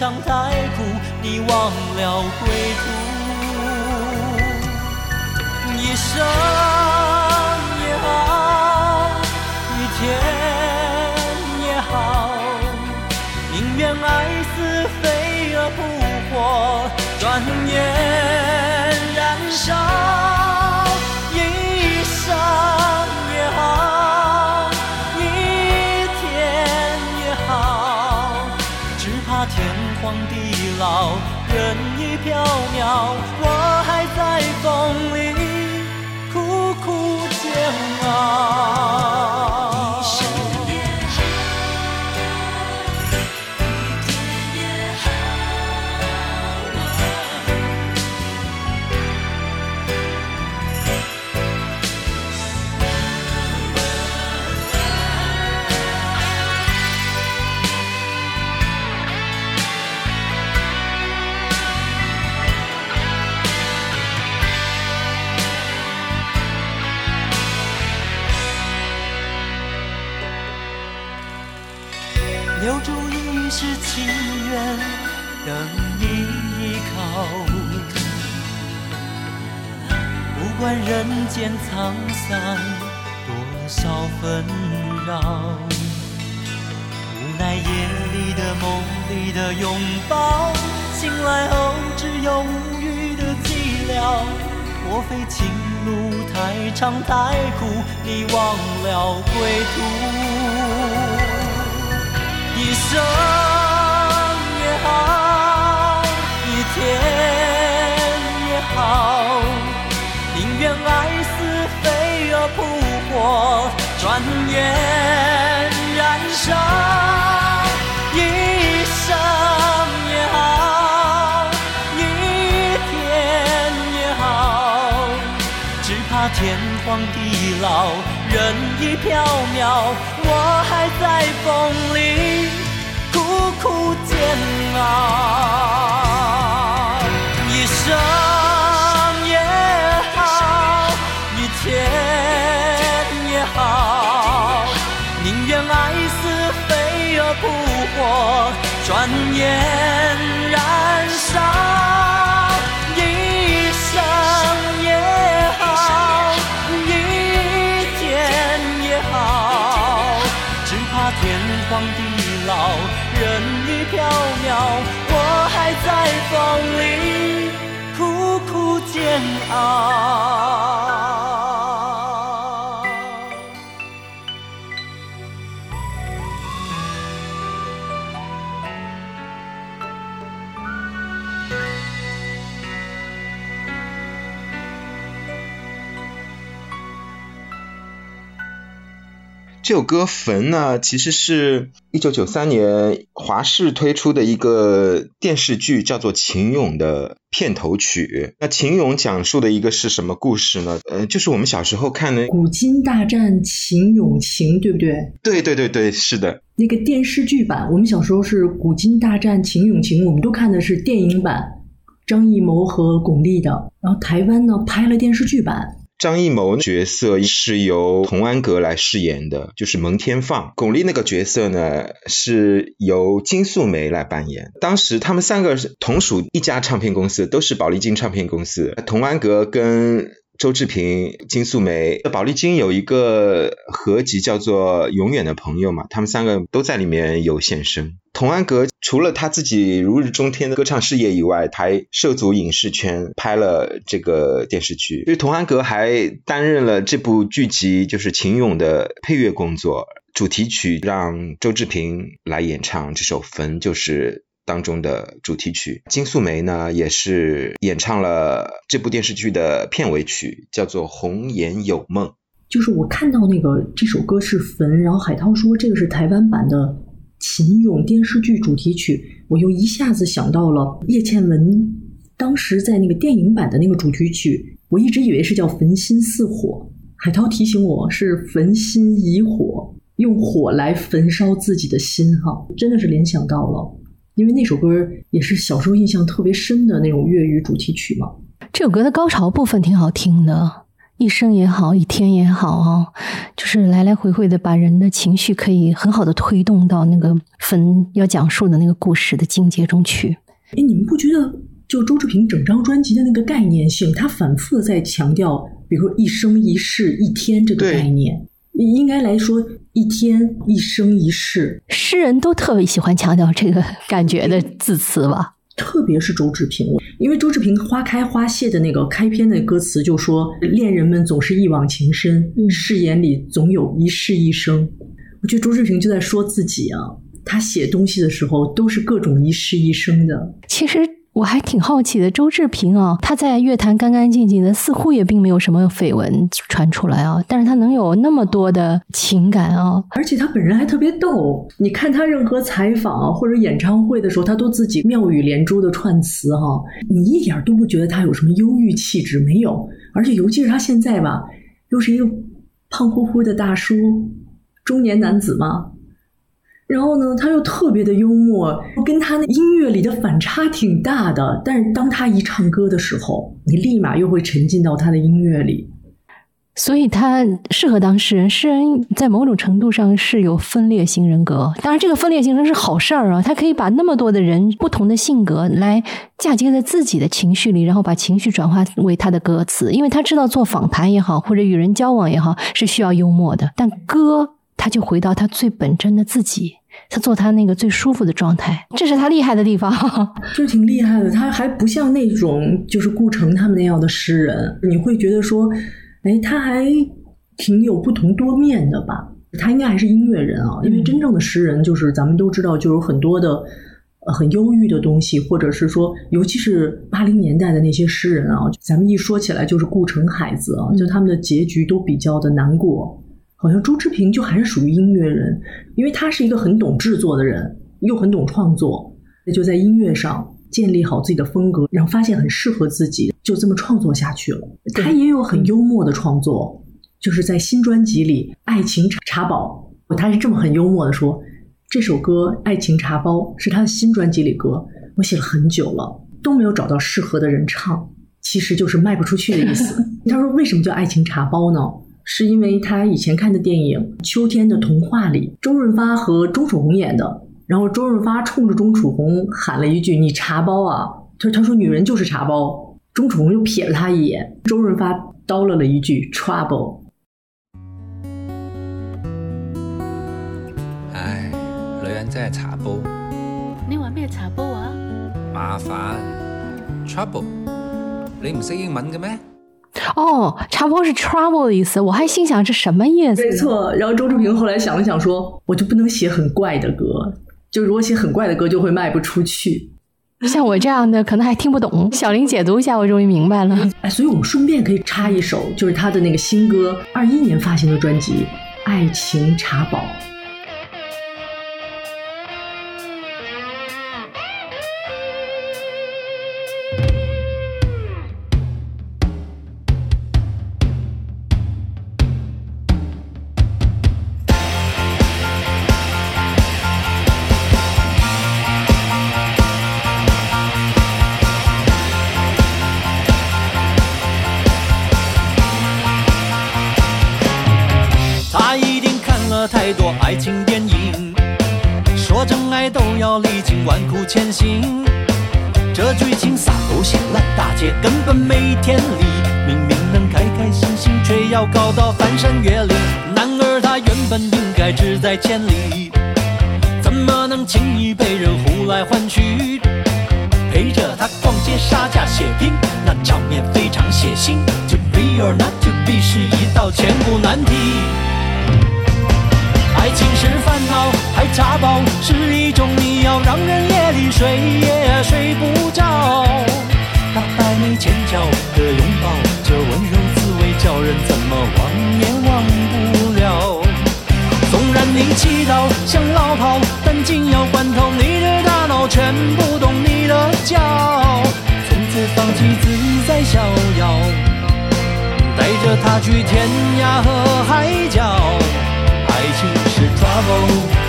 Speaker 1: 太长太苦，你忘了归管人间沧桑多少纷扰，无奈夜里的梦里的拥抱，醒来后只有无语的寂寥。莫非情路太长太苦，你忘了归途？一生也好，一天也好，扑火，转眼燃烧。一生也好，一天也好，只怕天荒地老，人已缥缈，我还在风里苦苦煎熬。一生好，宁愿爱似飞蛾扑火，转眼燃烧。一生也好，一天也好，只怕天荒地老，人已缥缈，我还在风里苦苦煎熬。
Speaker 3: 这首歌《坟》呢，其实是一九九三年华视推出的一个电视剧，叫做《秦俑》的片头曲。那《秦俑》讲述的一个是什么故事呢？呃，就是我们小时候看的，
Speaker 2: 古今大战秦俑情，对不对？
Speaker 3: 对对对对，是的。
Speaker 2: 那个电视剧版，我们小时候是《古今大战秦俑情》，我们都看的是电影版，张艺谋和巩俐的。然后台湾呢拍了电视剧版。
Speaker 3: 张艺谋角色是由童安格来饰演的，就是蒙天放。巩俐那个角色呢，是由金素梅来扮演。当时他们三个是同属一家唱片公司，都是宝丽金唱片公司。童安格跟周志平、金素梅，宝丽金有一个合集叫做《永远的朋友》嘛，他们三个都在里面有现身。童安格除了他自己如日中天的歌唱事业以外，还涉足影视圈，拍了这个电视剧。所以童安格还担任了这部剧集就是《秦勇》的配乐工作，主题曲让周志平来演唱，这首《坟》就是当中的主题曲。金素梅呢，也是演唱了这部电视剧的片尾曲，叫做《红颜有梦》。
Speaker 2: 就是我看到那个这首歌是《坟》，然后海涛说这个是台湾版的。秦俑电视剧主题曲，我又一下子想到了叶倩文当时在那个电影版的那个主题曲，我一直以为是叫《焚心似火》。海涛提醒我是焚心以火，用火来焚烧自己的心，哈，真的是联想到了，因为那首歌也是小时候印象特别深的那种粤语主题曲嘛。
Speaker 4: 这首歌的高潮部分挺好听的。一生也好，一天也好啊，就是来来回回的把人的情绪可以很好的推动到那个坟要讲述的那个故事的境界中去。
Speaker 2: 哎，你们不觉得就周志平整张专辑的那个概念性，他反复的在强调，比如说一生一世一天这个概念，应该来说一天一生一世，
Speaker 4: 诗人都特别喜欢强调这个感觉的字词吧。
Speaker 2: 特别是周志平，因为周志平《花开花谢》的那个开篇的歌词就说：“恋人们总是一往情深，誓言里总有一世一生。”我觉得周志平就在说自己啊，他写东西的时候都是各种一世一生的。
Speaker 4: 其实。我还挺好奇的，周志平啊，他在乐坛干干净净的，似乎也并没有什么绯闻传出来啊，但是他能有那么多的情感啊，
Speaker 2: 而且他本人还特别逗。你看他任何采访或者演唱会的时候，他都自己妙语连珠的串词哈，你一点都不觉得他有什么忧郁气质，没有。而且尤其是他现在吧，又是一个胖乎乎的大叔，中年男子嘛。然后呢，他又特别的幽默，跟他那音乐里的反差挺大的。但是当他一唱歌的时候，你立马又会沉浸到他的音乐里。
Speaker 4: 所以他适合当诗人。诗人在某种程度上是有分裂型人格，当然这个分裂型人是好事儿啊。他可以把那么多的人不同的性格来嫁接在自己的情绪里，然后把情绪转化为他的歌词。因为他知道做访谈也好，或者与人交往也好，是需要幽默的。但歌他就回到他最本真的自己。他做他那个最舒服的状态，这是他厉害的地方，(laughs)
Speaker 2: 就挺厉害的。他还不像那种就是顾城他们那样的诗人，你会觉得说，哎，他还挺有不同多面的吧？他应该还是音乐人啊，因为真正的诗人就是咱们都知道，就有很多的呃很忧郁的东西，或者是说，尤其是八零年代的那些诗人啊，咱们一说起来就是顾城、海子啊，就他们的结局都比较的难过。好像朱志平就还是属于音乐人，因为他是一个很懂制作的人，又很懂创作，那就在音乐上建立好自己的风格，然后发现很适合自己，就这么创作下去了。他也有很幽默的创作，就是在新专辑里《爱情茶宝》，他是这么很幽默的说，这首歌《爱情茶包》是他的新专辑里歌，我写了很久了，都没有找到适合的人唱，其实就是卖不出去的意思。(laughs) 他说为什么叫爱情茶包呢？是因为他以前看的电影《秋天的童话》里，周润发和钟楚红演的。然后周润发冲着钟楚红喊了一句：“你茶包啊！”他他说：“女人就是茶包。”钟楚红又瞥了他一眼。周润发叨了了一句：“trouble。”
Speaker 9: 唉，女人真係茶包。
Speaker 10: 你話咩茶包啊？
Speaker 9: 麻煩，trouble。你唔識英文嘅咩？
Speaker 4: 哦，茶包是 trouble 的意思，我还心想这什么意思？
Speaker 2: 没错。然后周志平后来想了想说，我就不能写很怪的歌，就如果写很怪的歌就会卖不出去。
Speaker 4: 像我这样的可能还听不懂，小林解读一下，我终于明白了。
Speaker 2: 哎，所以我们顺便可以插一首，就是他的那个新歌，二一年发行的专辑《爱情茶
Speaker 1: 堡》。前行，这剧情洒狗血，烂大街，根本没天理。明明能开开心心，却要搞到翻山越岭。男儿他原本应该志在千里。去天涯和海角，爱情是 trouble。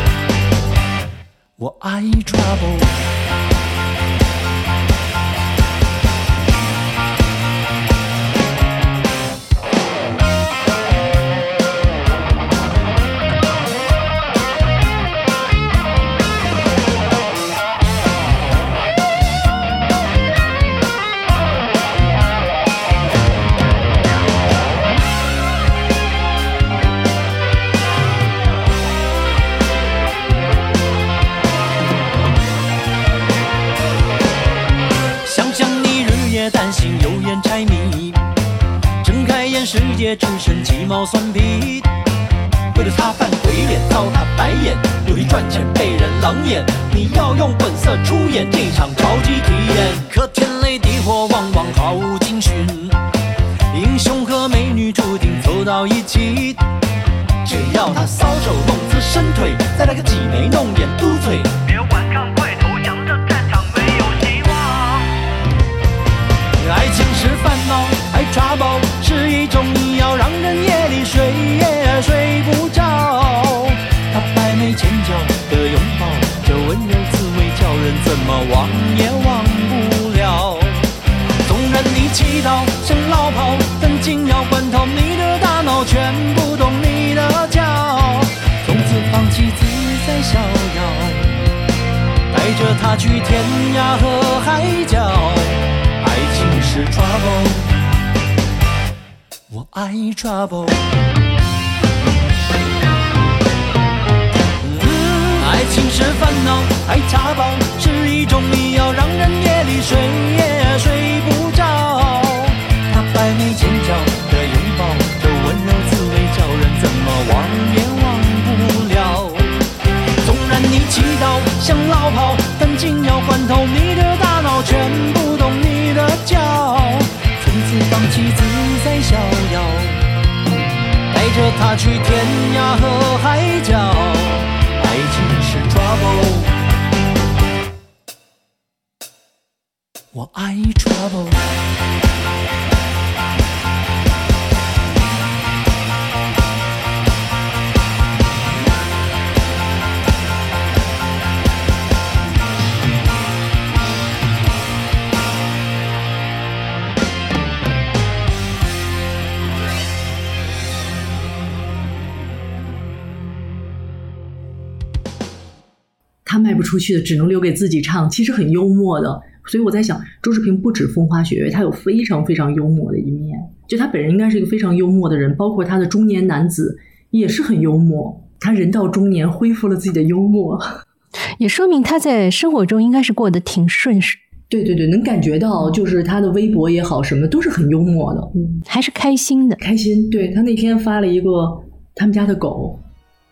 Speaker 1: 只
Speaker 2: 能留给自己唱，其实很幽默的。所以我在想，周志平不止风花雪月，他有非常非常幽默的一面。就他本人应该是一个非常幽默的人，包括他的中年男子也是很幽默。他人到中年恢复了自己的幽默，(laughs)
Speaker 4: 也说明他在生活中应该是过得挺顺适。
Speaker 2: 对对对，能感觉到，就是他的微博也好，什么都是很幽默的，
Speaker 4: 嗯，还是开心的，
Speaker 2: 开心。对他那天发了一个他们家的狗，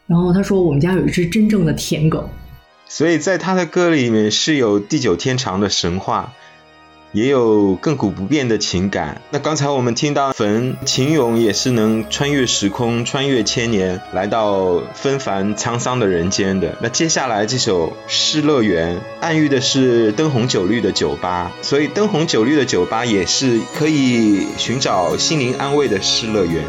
Speaker 2: 然后他说：“我们家有一只真正的舔狗。”
Speaker 3: 所以在他的歌里面是有地久天长的神话也有亘古不变的情感。那刚才我们听到焚秦俑也是能穿越时空穿越千年来到纷繁沧桑的人间的。那接下来这首诗乐园暗喻的是灯红酒绿的酒吧。所以灯红酒绿的酒吧也是可以寻找心灵安慰的诗乐园。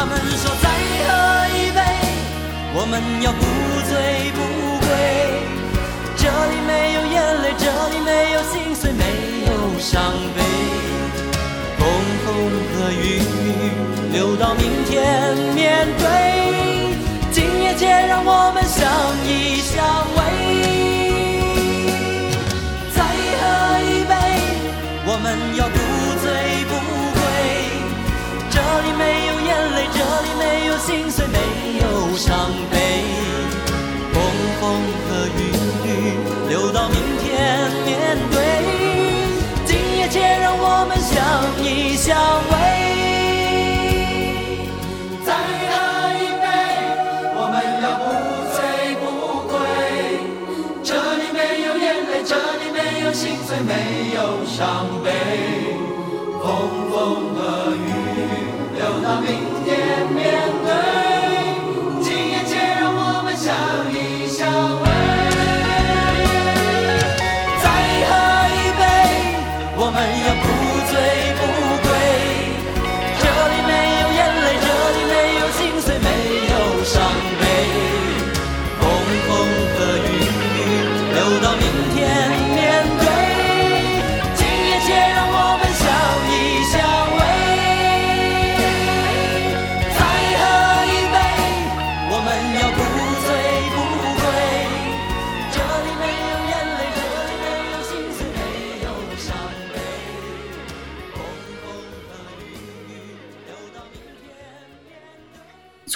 Speaker 1: 他们说再喝一杯，我们要不醉不归。这里没有眼泪，这里没有心碎，没有伤悲。风风和雨雨，留到明天面对。今夜且让我们相依相偎。再喝一杯，我们要不这里没有心碎，没有伤悲。风风和雨雨，留到明天面对。今夜且让我们相依相偎。再喝一杯，我们要不醉不归。这里没有眼泪，这里没有心碎，没有伤悲。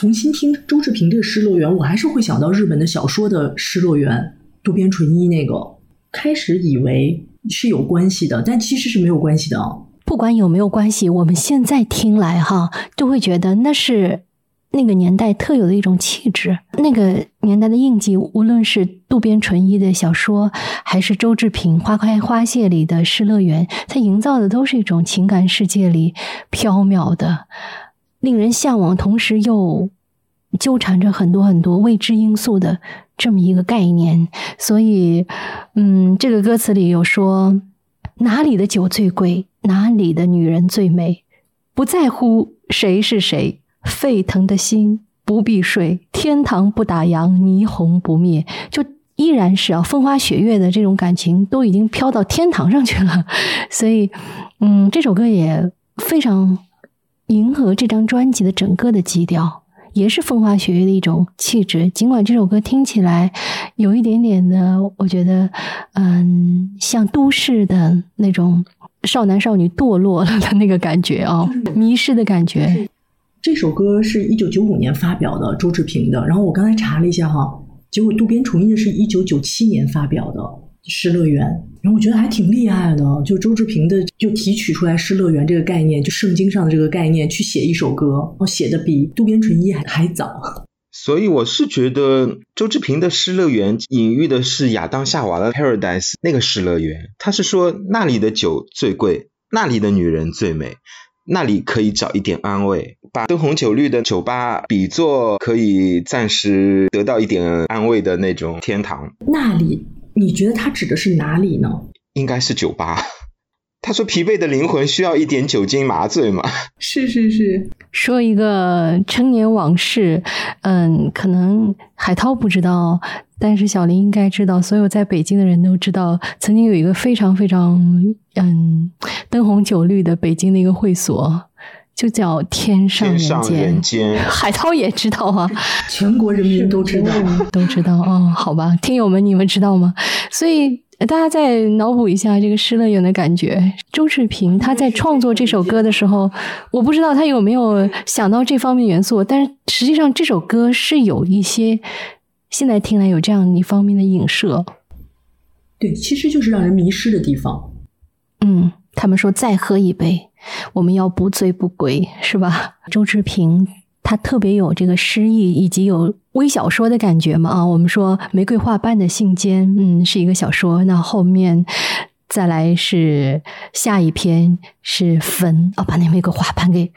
Speaker 2: 重新听周志平这个《失乐园》，我还是会想到日本的小说的《失乐园》，渡边淳一那个。开始以为是有关系的，但其实是没有关系的。
Speaker 4: 不管有没有关系，我们现在听来哈，就会觉得那是那个年代特有的一种气质，那个年代的印记。无论是渡边淳一的小说，还是周志平《花开花谢》里的《失乐园》，它营造的都是一种情感世界里缥缈的、令人向往，同时又纠缠着很多很多未知因素的这么一个概念。所以，嗯，这个歌词里有说，哪里的酒最贵，哪里的女人最美，不在乎谁是谁，沸腾的心不必睡，天堂不打烊，霓虹不灭，就。依然是啊，风花雪月的这种感情都已经飘到天堂上去了，(laughs) 所以，嗯，这首歌也非常迎合这张专辑的整个的基调，也是风花雪月的一种气质。尽管这首歌听起来有一点点的，我觉得，嗯，像都市的那种少男少女堕落了的那个感觉啊，迷失的感觉。
Speaker 2: 这首歌是一九九五年发表的，周志平的。然后我刚才查了一下哈。结果渡边淳一的是一九九七年发表的《失乐园》，然后我觉得还挺厉害的。就周志平的就提取出来“失乐园”这个概念，就圣经上的这个概念去写一首歌，然后写的比渡边淳一还还早。
Speaker 3: 所以我是觉得周志平的《失乐园》隐喻的是亚当夏娃的 Paradise 那个失乐园，他是说那里的酒最贵，那里的女人最美。那里可以找一点安慰，把灯红酒绿的酒吧比作可以暂时得到一点安慰的那种天堂。
Speaker 2: 那里，你觉得他指的是哪里呢？
Speaker 3: 应该是酒吧。(laughs) 他说：“疲惫的灵魂需要一点酒精麻醉嘛。”
Speaker 2: 是是是，
Speaker 4: 说一个陈年往事，嗯，可能海涛不知道。但是小林应该知道，所有在北京的人都知道，曾经有一个非常非常嗯灯红酒绿的北京的一个会所，就叫天上
Speaker 3: 人间。(laughs)
Speaker 4: 海涛也知道啊，
Speaker 2: 全国人民都知道，
Speaker 4: 都知道哦。好吧，听友们，你们知道吗？所以大家再脑补一下这个失乐园的感觉。周志平他在创作这首歌的时候，我不知道他有没有想到这方面元素，但是实际上这首歌是有一些。现在听来有这样一方面的影射，
Speaker 2: 对，其实就是让人迷失的地方。
Speaker 4: 嗯，他们说再喝一杯，我们要不醉不归，是吧？(laughs) 周志平他特别有这个诗意以及有微小说的感觉嘛啊，我们说玫瑰花瓣的信笺，嗯，是一个小说。那后面再来是下一篇是焚啊，把那玫瑰花瓣给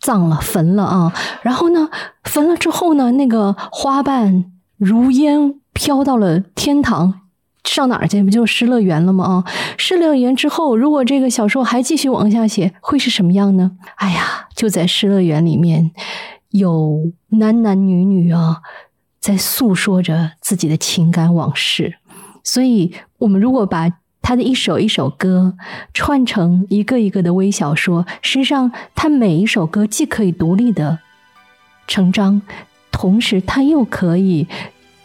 Speaker 4: 葬了，焚了啊。然后呢，焚了之后呢，那个花瓣。如烟飘到了天堂，上哪儿去？不就失乐园了吗？啊，失乐园之后，如果这个小说还继续往下写，会是什么样呢？哎呀，就在失乐园里面，有男男女女啊，在诉说着自己的情感往事。所以，我们如果把他的一首一首歌串成一个一个的微小说，实际上，他每一首歌既可以独立的成章。同时，他又可以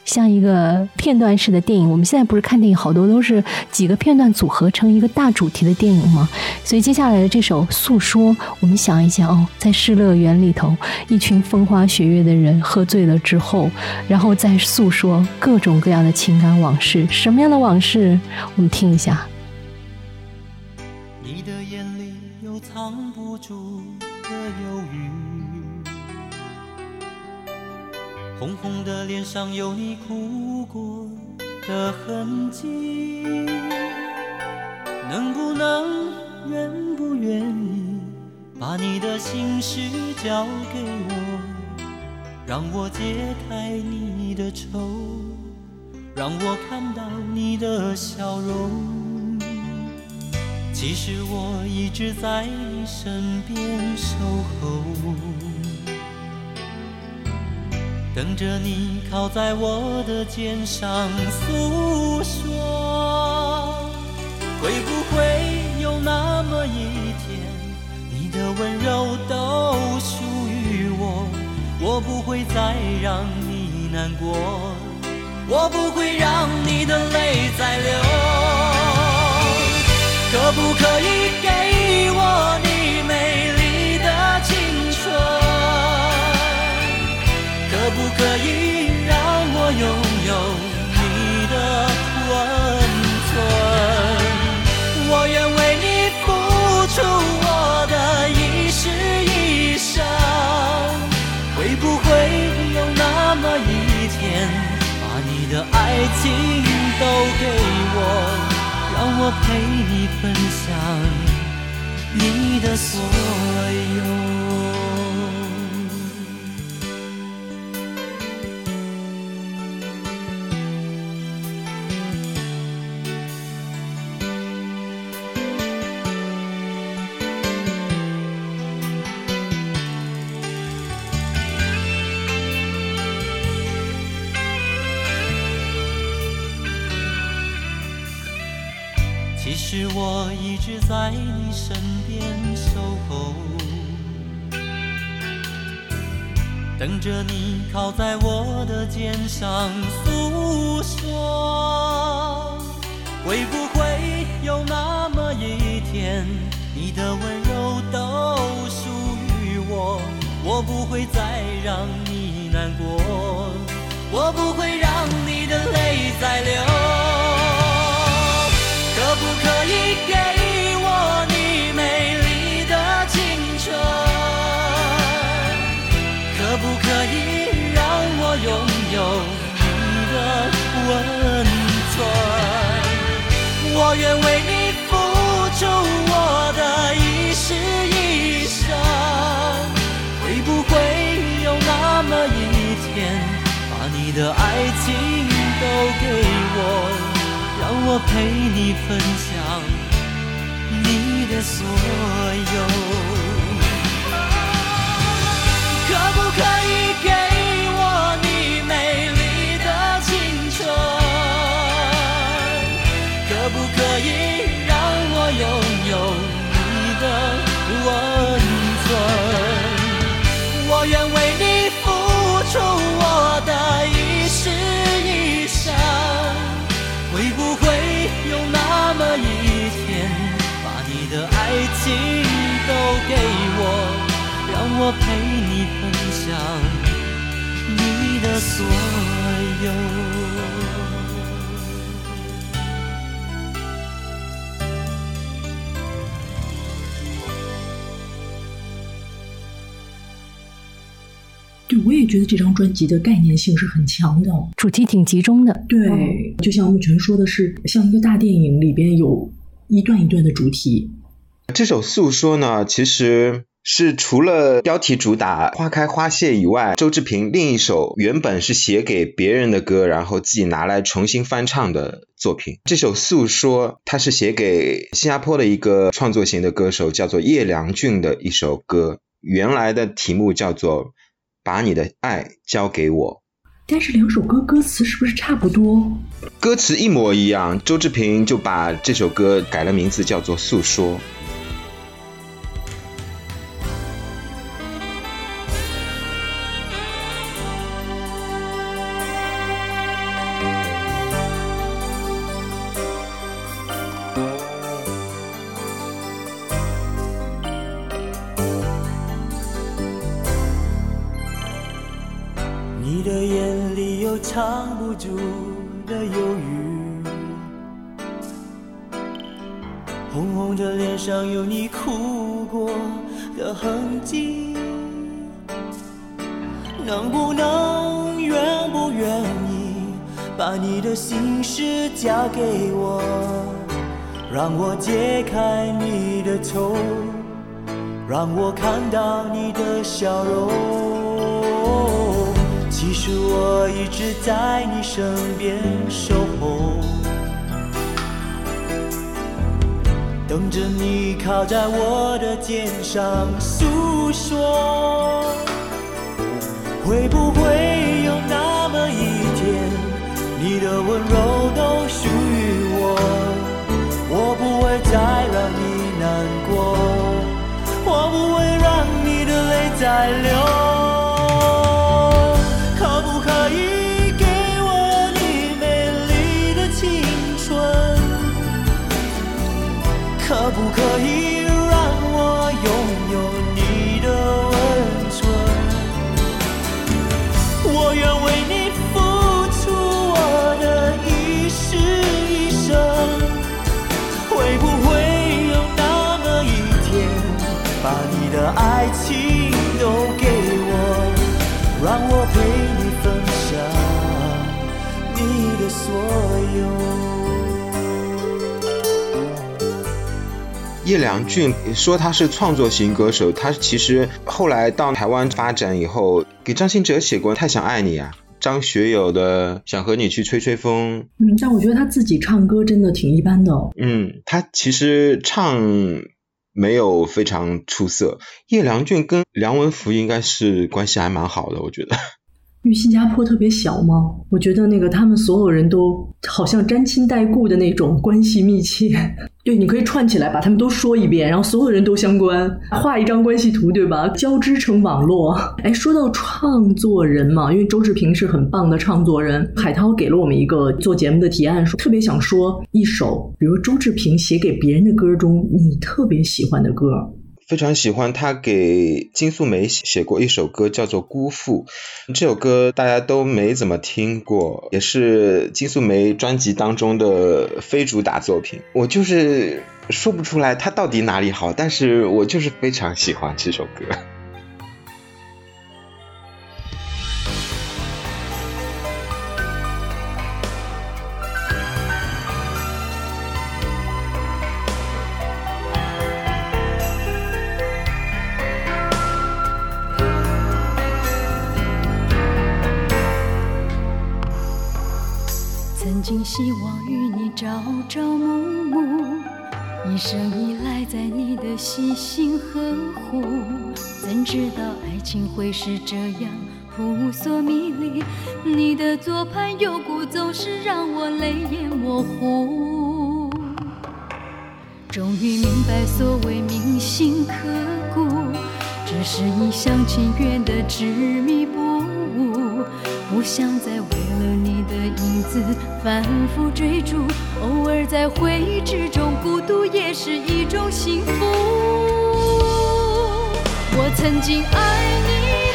Speaker 4: 像一个片段式的电影。我们现在不是看电影，好多都是几个片段组合成一个大主题的电影吗？所以接下来的这首诉说，我们想一想哦，在失乐园里头，一群风花雪月的人喝醉了之后，然后再诉说各种各样的情感往事。什么样的往事？我们听一下。
Speaker 1: 你的眼里有藏不住的忧郁。红红的脸上有你哭过的痕迹，能不能愿不愿意把你的心事交给我，让我解开你的愁，让我看到你的笑容。其实我一直在你身边守候。等着你靠在我的肩上诉说，会不会有那么一天，你的温柔都属于我，我不会再让你难过，我不会让你的泪再流，可不可以给我你美可不可以让我拥有你的温存？我愿为你付出我的一世一生。会不会有那么一天，把你的爱情都给我，让我陪你分享你的所有？在你身边守候，等着你靠在我的肩上诉说。会不会有那么一天，你的温柔都属于我？我不会再让你难过，我不会让你的泪再流。可不可以给我愿为你付出我的一世一生。会不会有那么一天，把你的爱情都给我，让我陪你分享你的所有？可不可以给以让我拥有你的温存？我愿为你付出我的一世一生。会不会有那么一天，把你的爱情都给我，让我陪你分享你的所有？
Speaker 2: 我也觉得这张专辑的概念性是很强的，
Speaker 4: 主题挺集中的。
Speaker 2: 对，就像目前说的是，像一个大电影里边有一段一段的主题。
Speaker 3: 这首诉说呢，其实是除了标题主打《花开花谢》以外，周志平另一首原本是写给别人的歌，然后自己拿来重新翻唱的作品。这首诉说，它是写给新加坡的一个创作型的歌手，叫做叶良俊的一首歌。原来的题目叫做。把你的爱交给我，
Speaker 2: 但是两首歌歌词是不是差不多？
Speaker 3: 歌词一模一样，周志平就把这首歌改了名字，叫做《诉说》。
Speaker 1: 心事交给我，让我解开你的愁，让我看到你的笑容。其实我一直在你身边守候，等着你靠在我的肩上诉说。会不会，的温柔都属于我？我不会再让
Speaker 3: 叶良俊说他是创作型歌手，他其实后来到台湾发展以后，给张信哲写过《太想爱你》啊，张学友的《想和你去吹吹风》。
Speaker 2: 嗯，但我觉得他自己唱歌真的挺一般的、哦。
Speaker 3: 嗯，他其实唱没有非常出色。叶良俊跟梁文福应该是关系还蛮好的，我觉得。(laughs)
Speaker 2: 因为新加坡特别小嘛，我觉得那个他们所有人都好像沾亲带故的那种关系密切。对，你可以串起来把他们都说一遍，然后所有人都相关，画一张关系图，对吧？交织成网络。哎，说到创作人嘛，因为周志平是很棒的创作人，海涛给了我们一个做节目的提案，说特别想说一首，比如周志平写给别人的歌中你特别喜欢的歌。
Speaker 3: 非常喜欢他给金素梅写过一首歌，叫做《辜负》。这首歌大家都没怎么听过，也是金素梅专辑当中的非主打作品。我就是说不出来他到底哪里好，但是我就是非常喜欢这首歌。
Speaker 5: 希望与你朝朝暮暮，一生依赖在你的细心呵护。怎知道爱情会是这样扑朔迷离？你的左盼右顾总是让我泪眼模糊。终于明白所谓铭心刻骨，只是一厢情愿的执迷不悟。不想再为了你的影子反复追逐，偶尔在回忆之中孤独也是一种幸福。我曾经爱你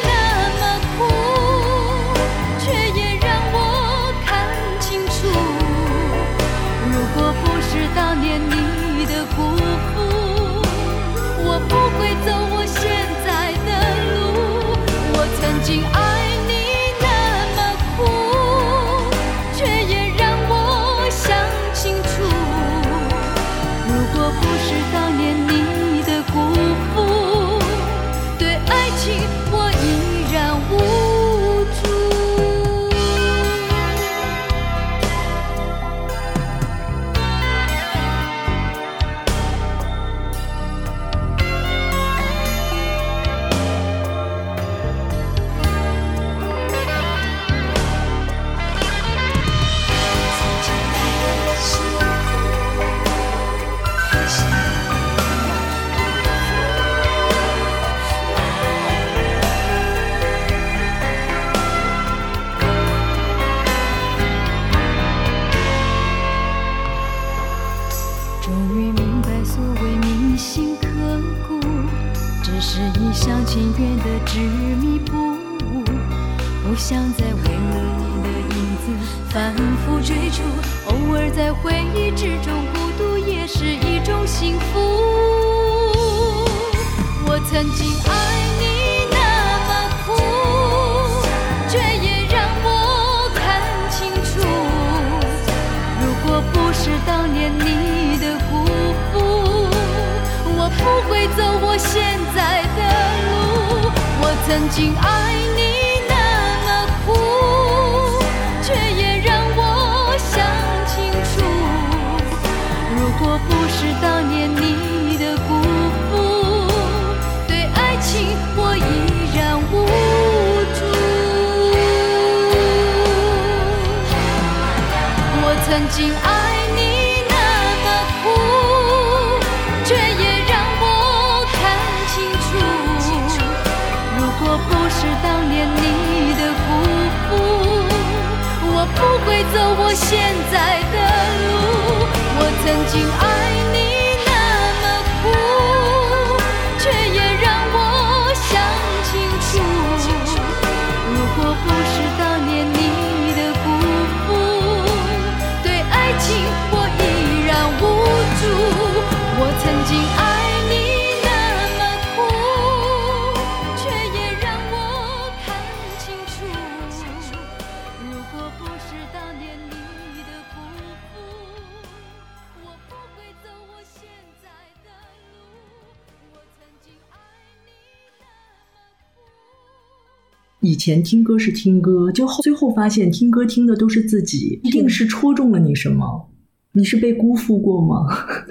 Speaker 2: 以前听歌是听歌，就后最后发现听歌听的都是自己，一定是戳中了你什么？你是被辜负过吗？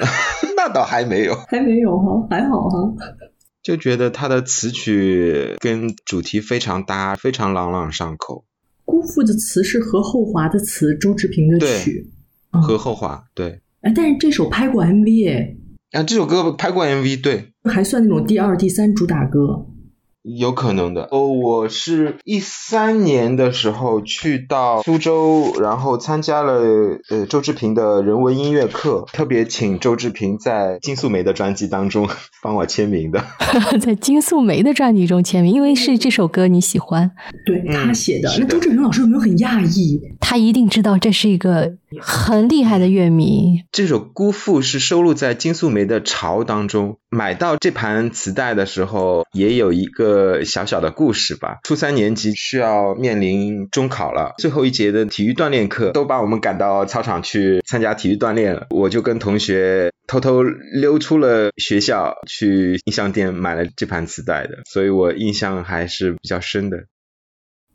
Speaker 2: (laughs)
Speaker 3: 那倒还没有，
Speaker 2: 还没有哈，还好哈。
Speaker 3: 就觉得他的词曲跟主题非常搭，非常朗朗上口。
Speaker 2: 辜负的词是何厚华的词，周志平的曲。
Speaker 3: 何厚华，对，
Speaker 2: 哎，但是这首拍过 MV 哎，
Speaker 3: 啊，这首歌拍过 MV，对，
Speaker 2: 还算那种第二、第三主打歌。
Speaker 3: 有可能的哦，我是一三年的时候去到苏州，然后参加了呃周志平的人文音乐课，特别请周志平在金素梅的专辑当中 (laughs) 帮我签名的，(laughs)
Speaker 4: 在金素梅的专辑中签名，因为是这首歌你喜欢，
Speaker 2: 对他写的。那周志平老师有没有很讶异？
Speaker 4: 他一定知道这是一个很厉害的乐迷。
Speaker 3: 这首《辜负》是收录在金素梅的《潮》当中。买到这盘磁带的时候，也有一个小小的故事吧。初三年级需要面临中考了，最后一节的体育锻炼课都把我们赶到操场去参加体育锻炼了。我就跟同学偷偷溜出了学校，去音像店买了这盘磁带的，所以我印象还是比较深的。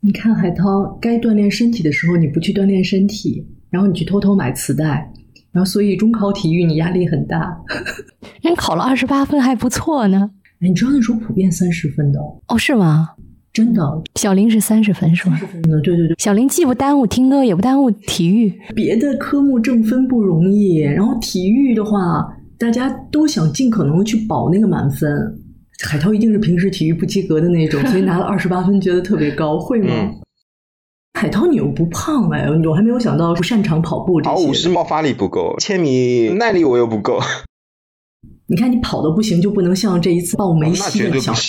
Speaker 2: 你看海涛，该锻炼身体的时候你不去锻炼身体，然后你去偷偷买磁带，然后所以中考体育你压力很大。(laughs)
Speaker 4: 人考了二十八分还不错呢。
Speaker 2: 哎，你知道那时候普遍三十分的哦，
Speaker 4: 哦，是吗？
Speaker 2: 真的。
Speaker 4: 小林是三十分是吗？
Speaker 2: 嗯，对对对，
Speaker 4: 小林既不耽误听歌，也不耽误体育。
Speaker 2: 别的科目挣分不容易，然后体育的话，大家都想尽可能地去保那个满分。海涛一定是平时体育不及格的那种，所以拿了二十八分，觉得特别高，会吗？
Speaker 3: 嗯
Speaker 2: 海涛，你又不胖哎，我还没有想到不擅长跑步这些。
Speaker 3: 跑五十爆发力不够，千米耐力我又不够，
Speaker 2: 你看你跑的不行，就不能像这一次抱梅西
Speaker 3: 绝
Speaker 2: 的小孩。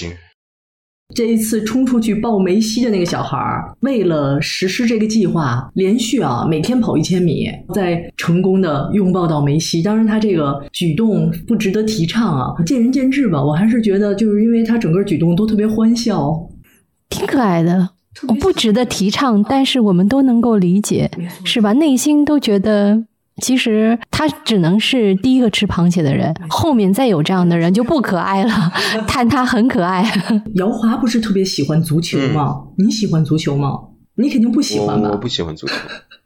Speaker 2: 这一次冲出去抱梅西的那个小孩儿，为了实施这个计划，连续啊每天跑一千米，再成功的拥抱到梅西。当然，他这个举动不值得提倡啊，见仁见智吧。我还是觉得，就是因为他整个举动都特别欢笑，
Speaker 4: 挺可爱的，不值得提倡，但是我们都能够理解，是吧？内心都觉得，其实他只能是第一个吃螃蟹的人，后面再有这样的人就不可爱了。(laughs) 但他很可爱，(laughs)
Speaker 2: 姚华不是特别喜欢足球吗？你喜欢足球吗？你肯定不喜欢吧
Speaker 3: 我我不？喜欢足球。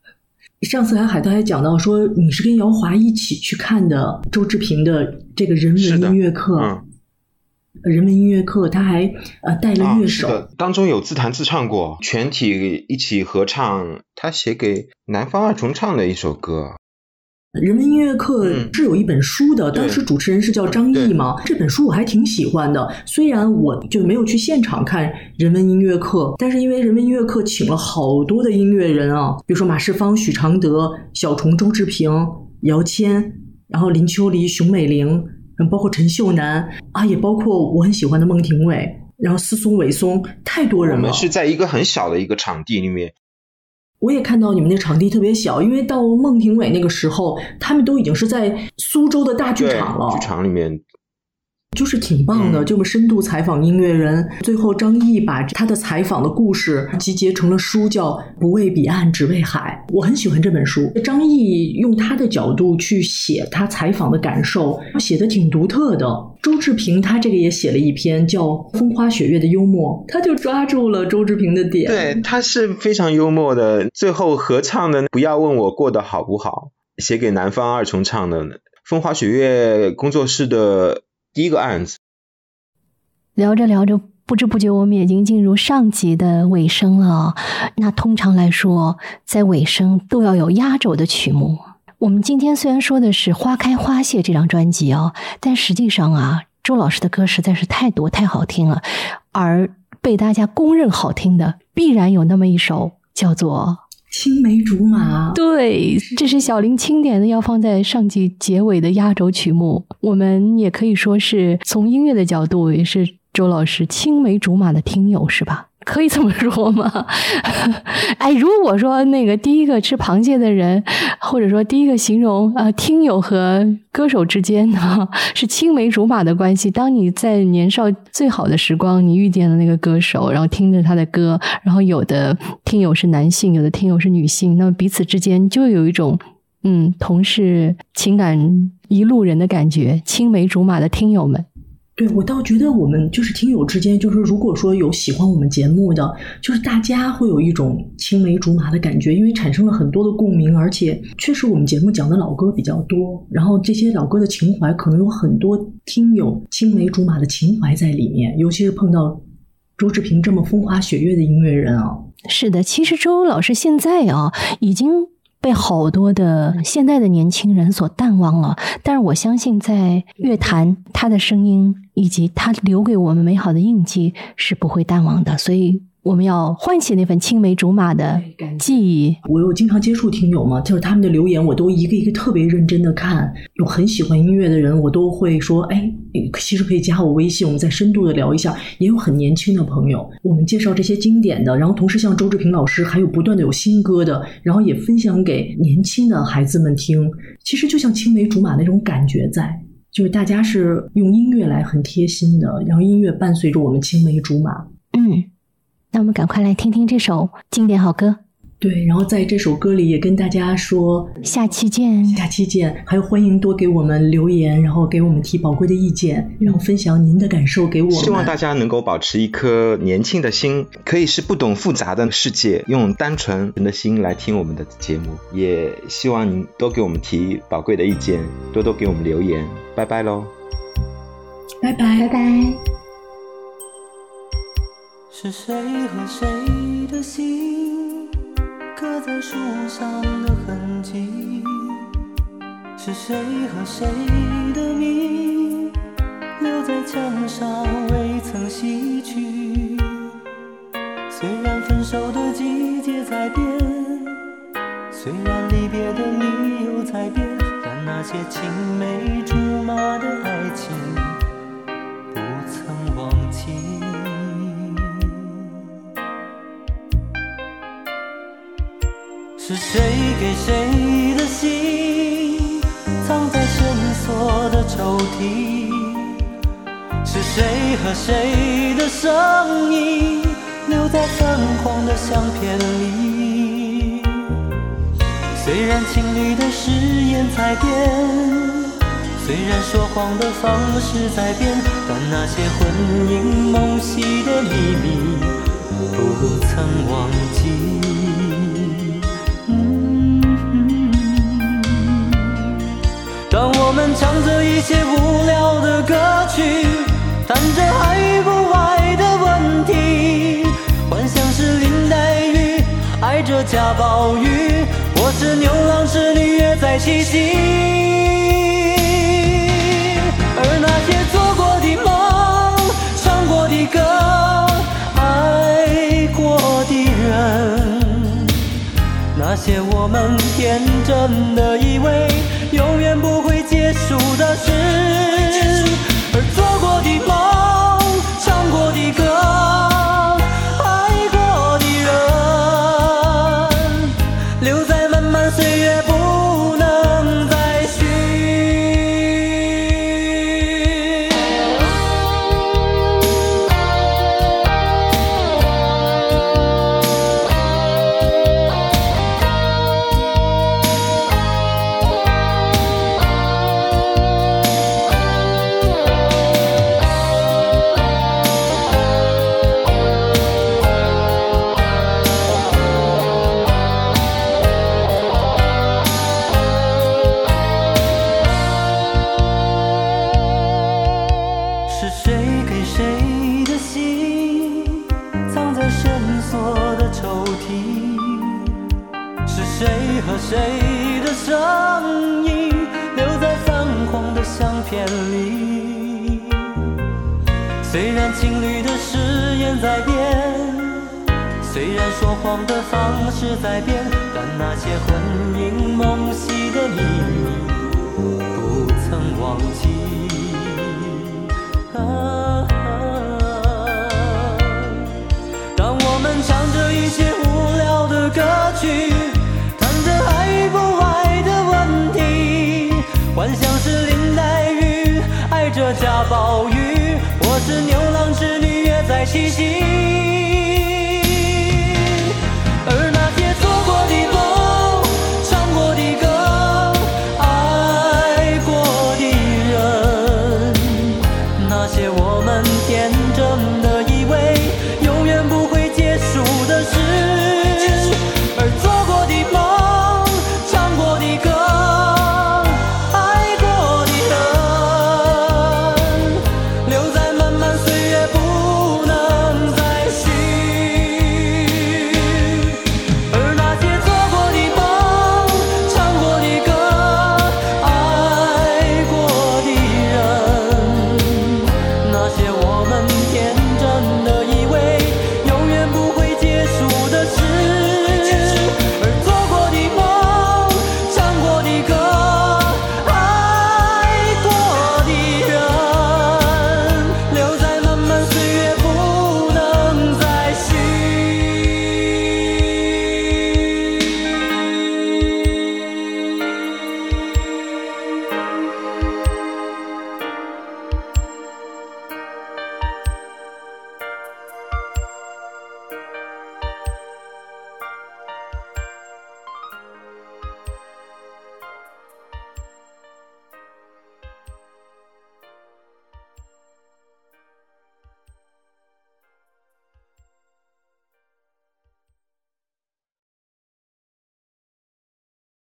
Speaker 3: (laughs)
Speaker 2: 上次还海涛还讲到说，你是跟姚华一起去看的周志平的这个人文音乐课。
Speaker 3: 嗯
Speaker 2: 人文音乐课，他还呃带了
Speaker 3: 啊，
Speaker 2: 乐手，
Speaker 3: 当中有自弹自唱过，全体一起合唱，他写给南方二重唱的一首歌。
Speaker 2: 人文音乐课
Speaker 3: 嗯
Speaker 2: 是有一本书的，
Speaker 3: 对
Speaker 2: 当时主持人是叫张毅嘛。这本书我还挺喜欢的，虽然我就没有去现场看人文音乐课，但是因为人文音乐课请了好多的音乐人啊，比如说马世芳、许常德、小虫、周志平、姚谦，然后林秋离、熊美玲，嗯，包括陈秀楠啊，也包括我很喜欢的孟庭苇，然后思松、伟松，太多人了。
Speaker 3: 我们是在一个很小的一个场地里面，
Speaker 2: 我也看到你们那场地特别小，因为到孟庭苇那个时候，他们都已经是在苏州的大剧场了，
Speaker 3: 剧场里面
Speaker 2: 就是挺棒的，
Speaker 3: 嗯
Speaker 2: 这么深度采访音乐人。最后张译把他的采访的故事集结成了书，叫《不为彼岸，只为海》。我很喜欢这本书。张译用他的角度去写他采访的感受，写的挺独特的。周志平他这个也写了一篇叫《风花雪月的幽默》，他就抓住了周志平的点。
Speaker 3: 对，他是非常幽默的。最后合唱的《不要问我过得好不好》，写给南方二重唱的风花雪月工作室的第一个案子。
Speaker 4: 聊着聊着，不知不觉我们已经进入上集的尾声了。那通常来说，在尾声都要有压轴的曲目。我们今天虽然说的是《花开花谢》这张专辑哦，但实际上啊，周老师的歌实在是太多太好听了，而被大家公认好听的，必然有那么一首叫做
Speaker 2: 青梅竹马，
Speaker 4: 对，这是小林钦点的，要放在上季结尾的压轴曲目。我们也可以说是从音乐的角度，也是周老师青梅竹马的听友，是吧？可以这么说吗？(laughs) 哎，如果说那个第一个吃螃蟹的人，或者说第一个形容呃听友和歌手之间呢 (laughs) 是青梅竹马的关系，当你在年少最好的时光，你遇见了那个歌手，然后听着他的歌，然后有的听友是男性，有的听友是女性，那么彼此之间就有一种嗯同是情感一路人的感觉，青梅竹马的听友们。
Speaker 2: 对我倒觉得我们就是听友之间，就是如果说有喜欢我们节目的，就是大家会有一种青梅竹马的感觉，因为产生了很多的共鸣，而且确实我们节目讲的老歌比较多，然后这些老歌的情怀可能有很多听友青梅竹马的情怀在里面，尤其是碰到周志平这么风花雪月的音乐人啊，
Speaker 4: 是的，其实周老师现在啊，已经被好多的现在的年轻人所淡忘了。但是我相信，在乐坛，他的声音以及他留给我们美好的印记是不会淡忘的。所以。我们要唤起那份青梅竹马的记忆。
Speaker 2: 我有经常接触听友嘛，就是他们的留言，我都一个一个特别认真的看。有很喜欢音乐的人，我都会说，哎，其实可以加我微信，我们再深度的聊一下。也有很年轻的朋友，我们介绍这些经典的，然后同时像周志平老师，还有不断的有新歌的，然后也分享给年轻的孩子们听。其实就像青梅竹马那种感觉在，就是大家是用音乐来很贴心的，然后音乐伴随着我们青梅竹马。
Speaker 4: 嗯。那我们赶快来听听这首经典好歌。
Speaker 2: 对，然后在这首歌里也跟大家说，
Speaker 4: 下期见，
Speaker 2: 下期见。还有欢迎多给我们留言，然后给我们提宝贵的意见，然后分享您的感受给我们。
Speaker 3: 希望大家能够保持一颗年轻的心，可以是不懂复杂的世界，用单纯的心来听我们的节目。也希望您多给我们提宝贵的意见，多多给我们留言。拜拜喽，
Speaker 2: 拜拜，
Speaker 4: 拜拜。
Speaker 1: 是谁和谁的心刻在树上的痕迹？是谁和谁的名留在墙上未曾洗去？虽然分手的季节在变，虽然离别的理由在变，但那些青梅竹马的爱情是谁给谁的信藏在深锁的抽屉？是谁和谁的声音留在泛黄的相片里？虽然情侣的誓言在变，虽然说谎的方式在变，但那些魂萦梦系的秘密不曾忘记。当我们唱着一些无聊的歌曲，谈着爱与不爱的问题，幻想是林黛玉爱着贾宝玉，或是牛郎织女约在七夕。而那些做过的梦，唱过的歌，爱过的人，那些我们天真的以为。永远不会结束的事，而做过的梦，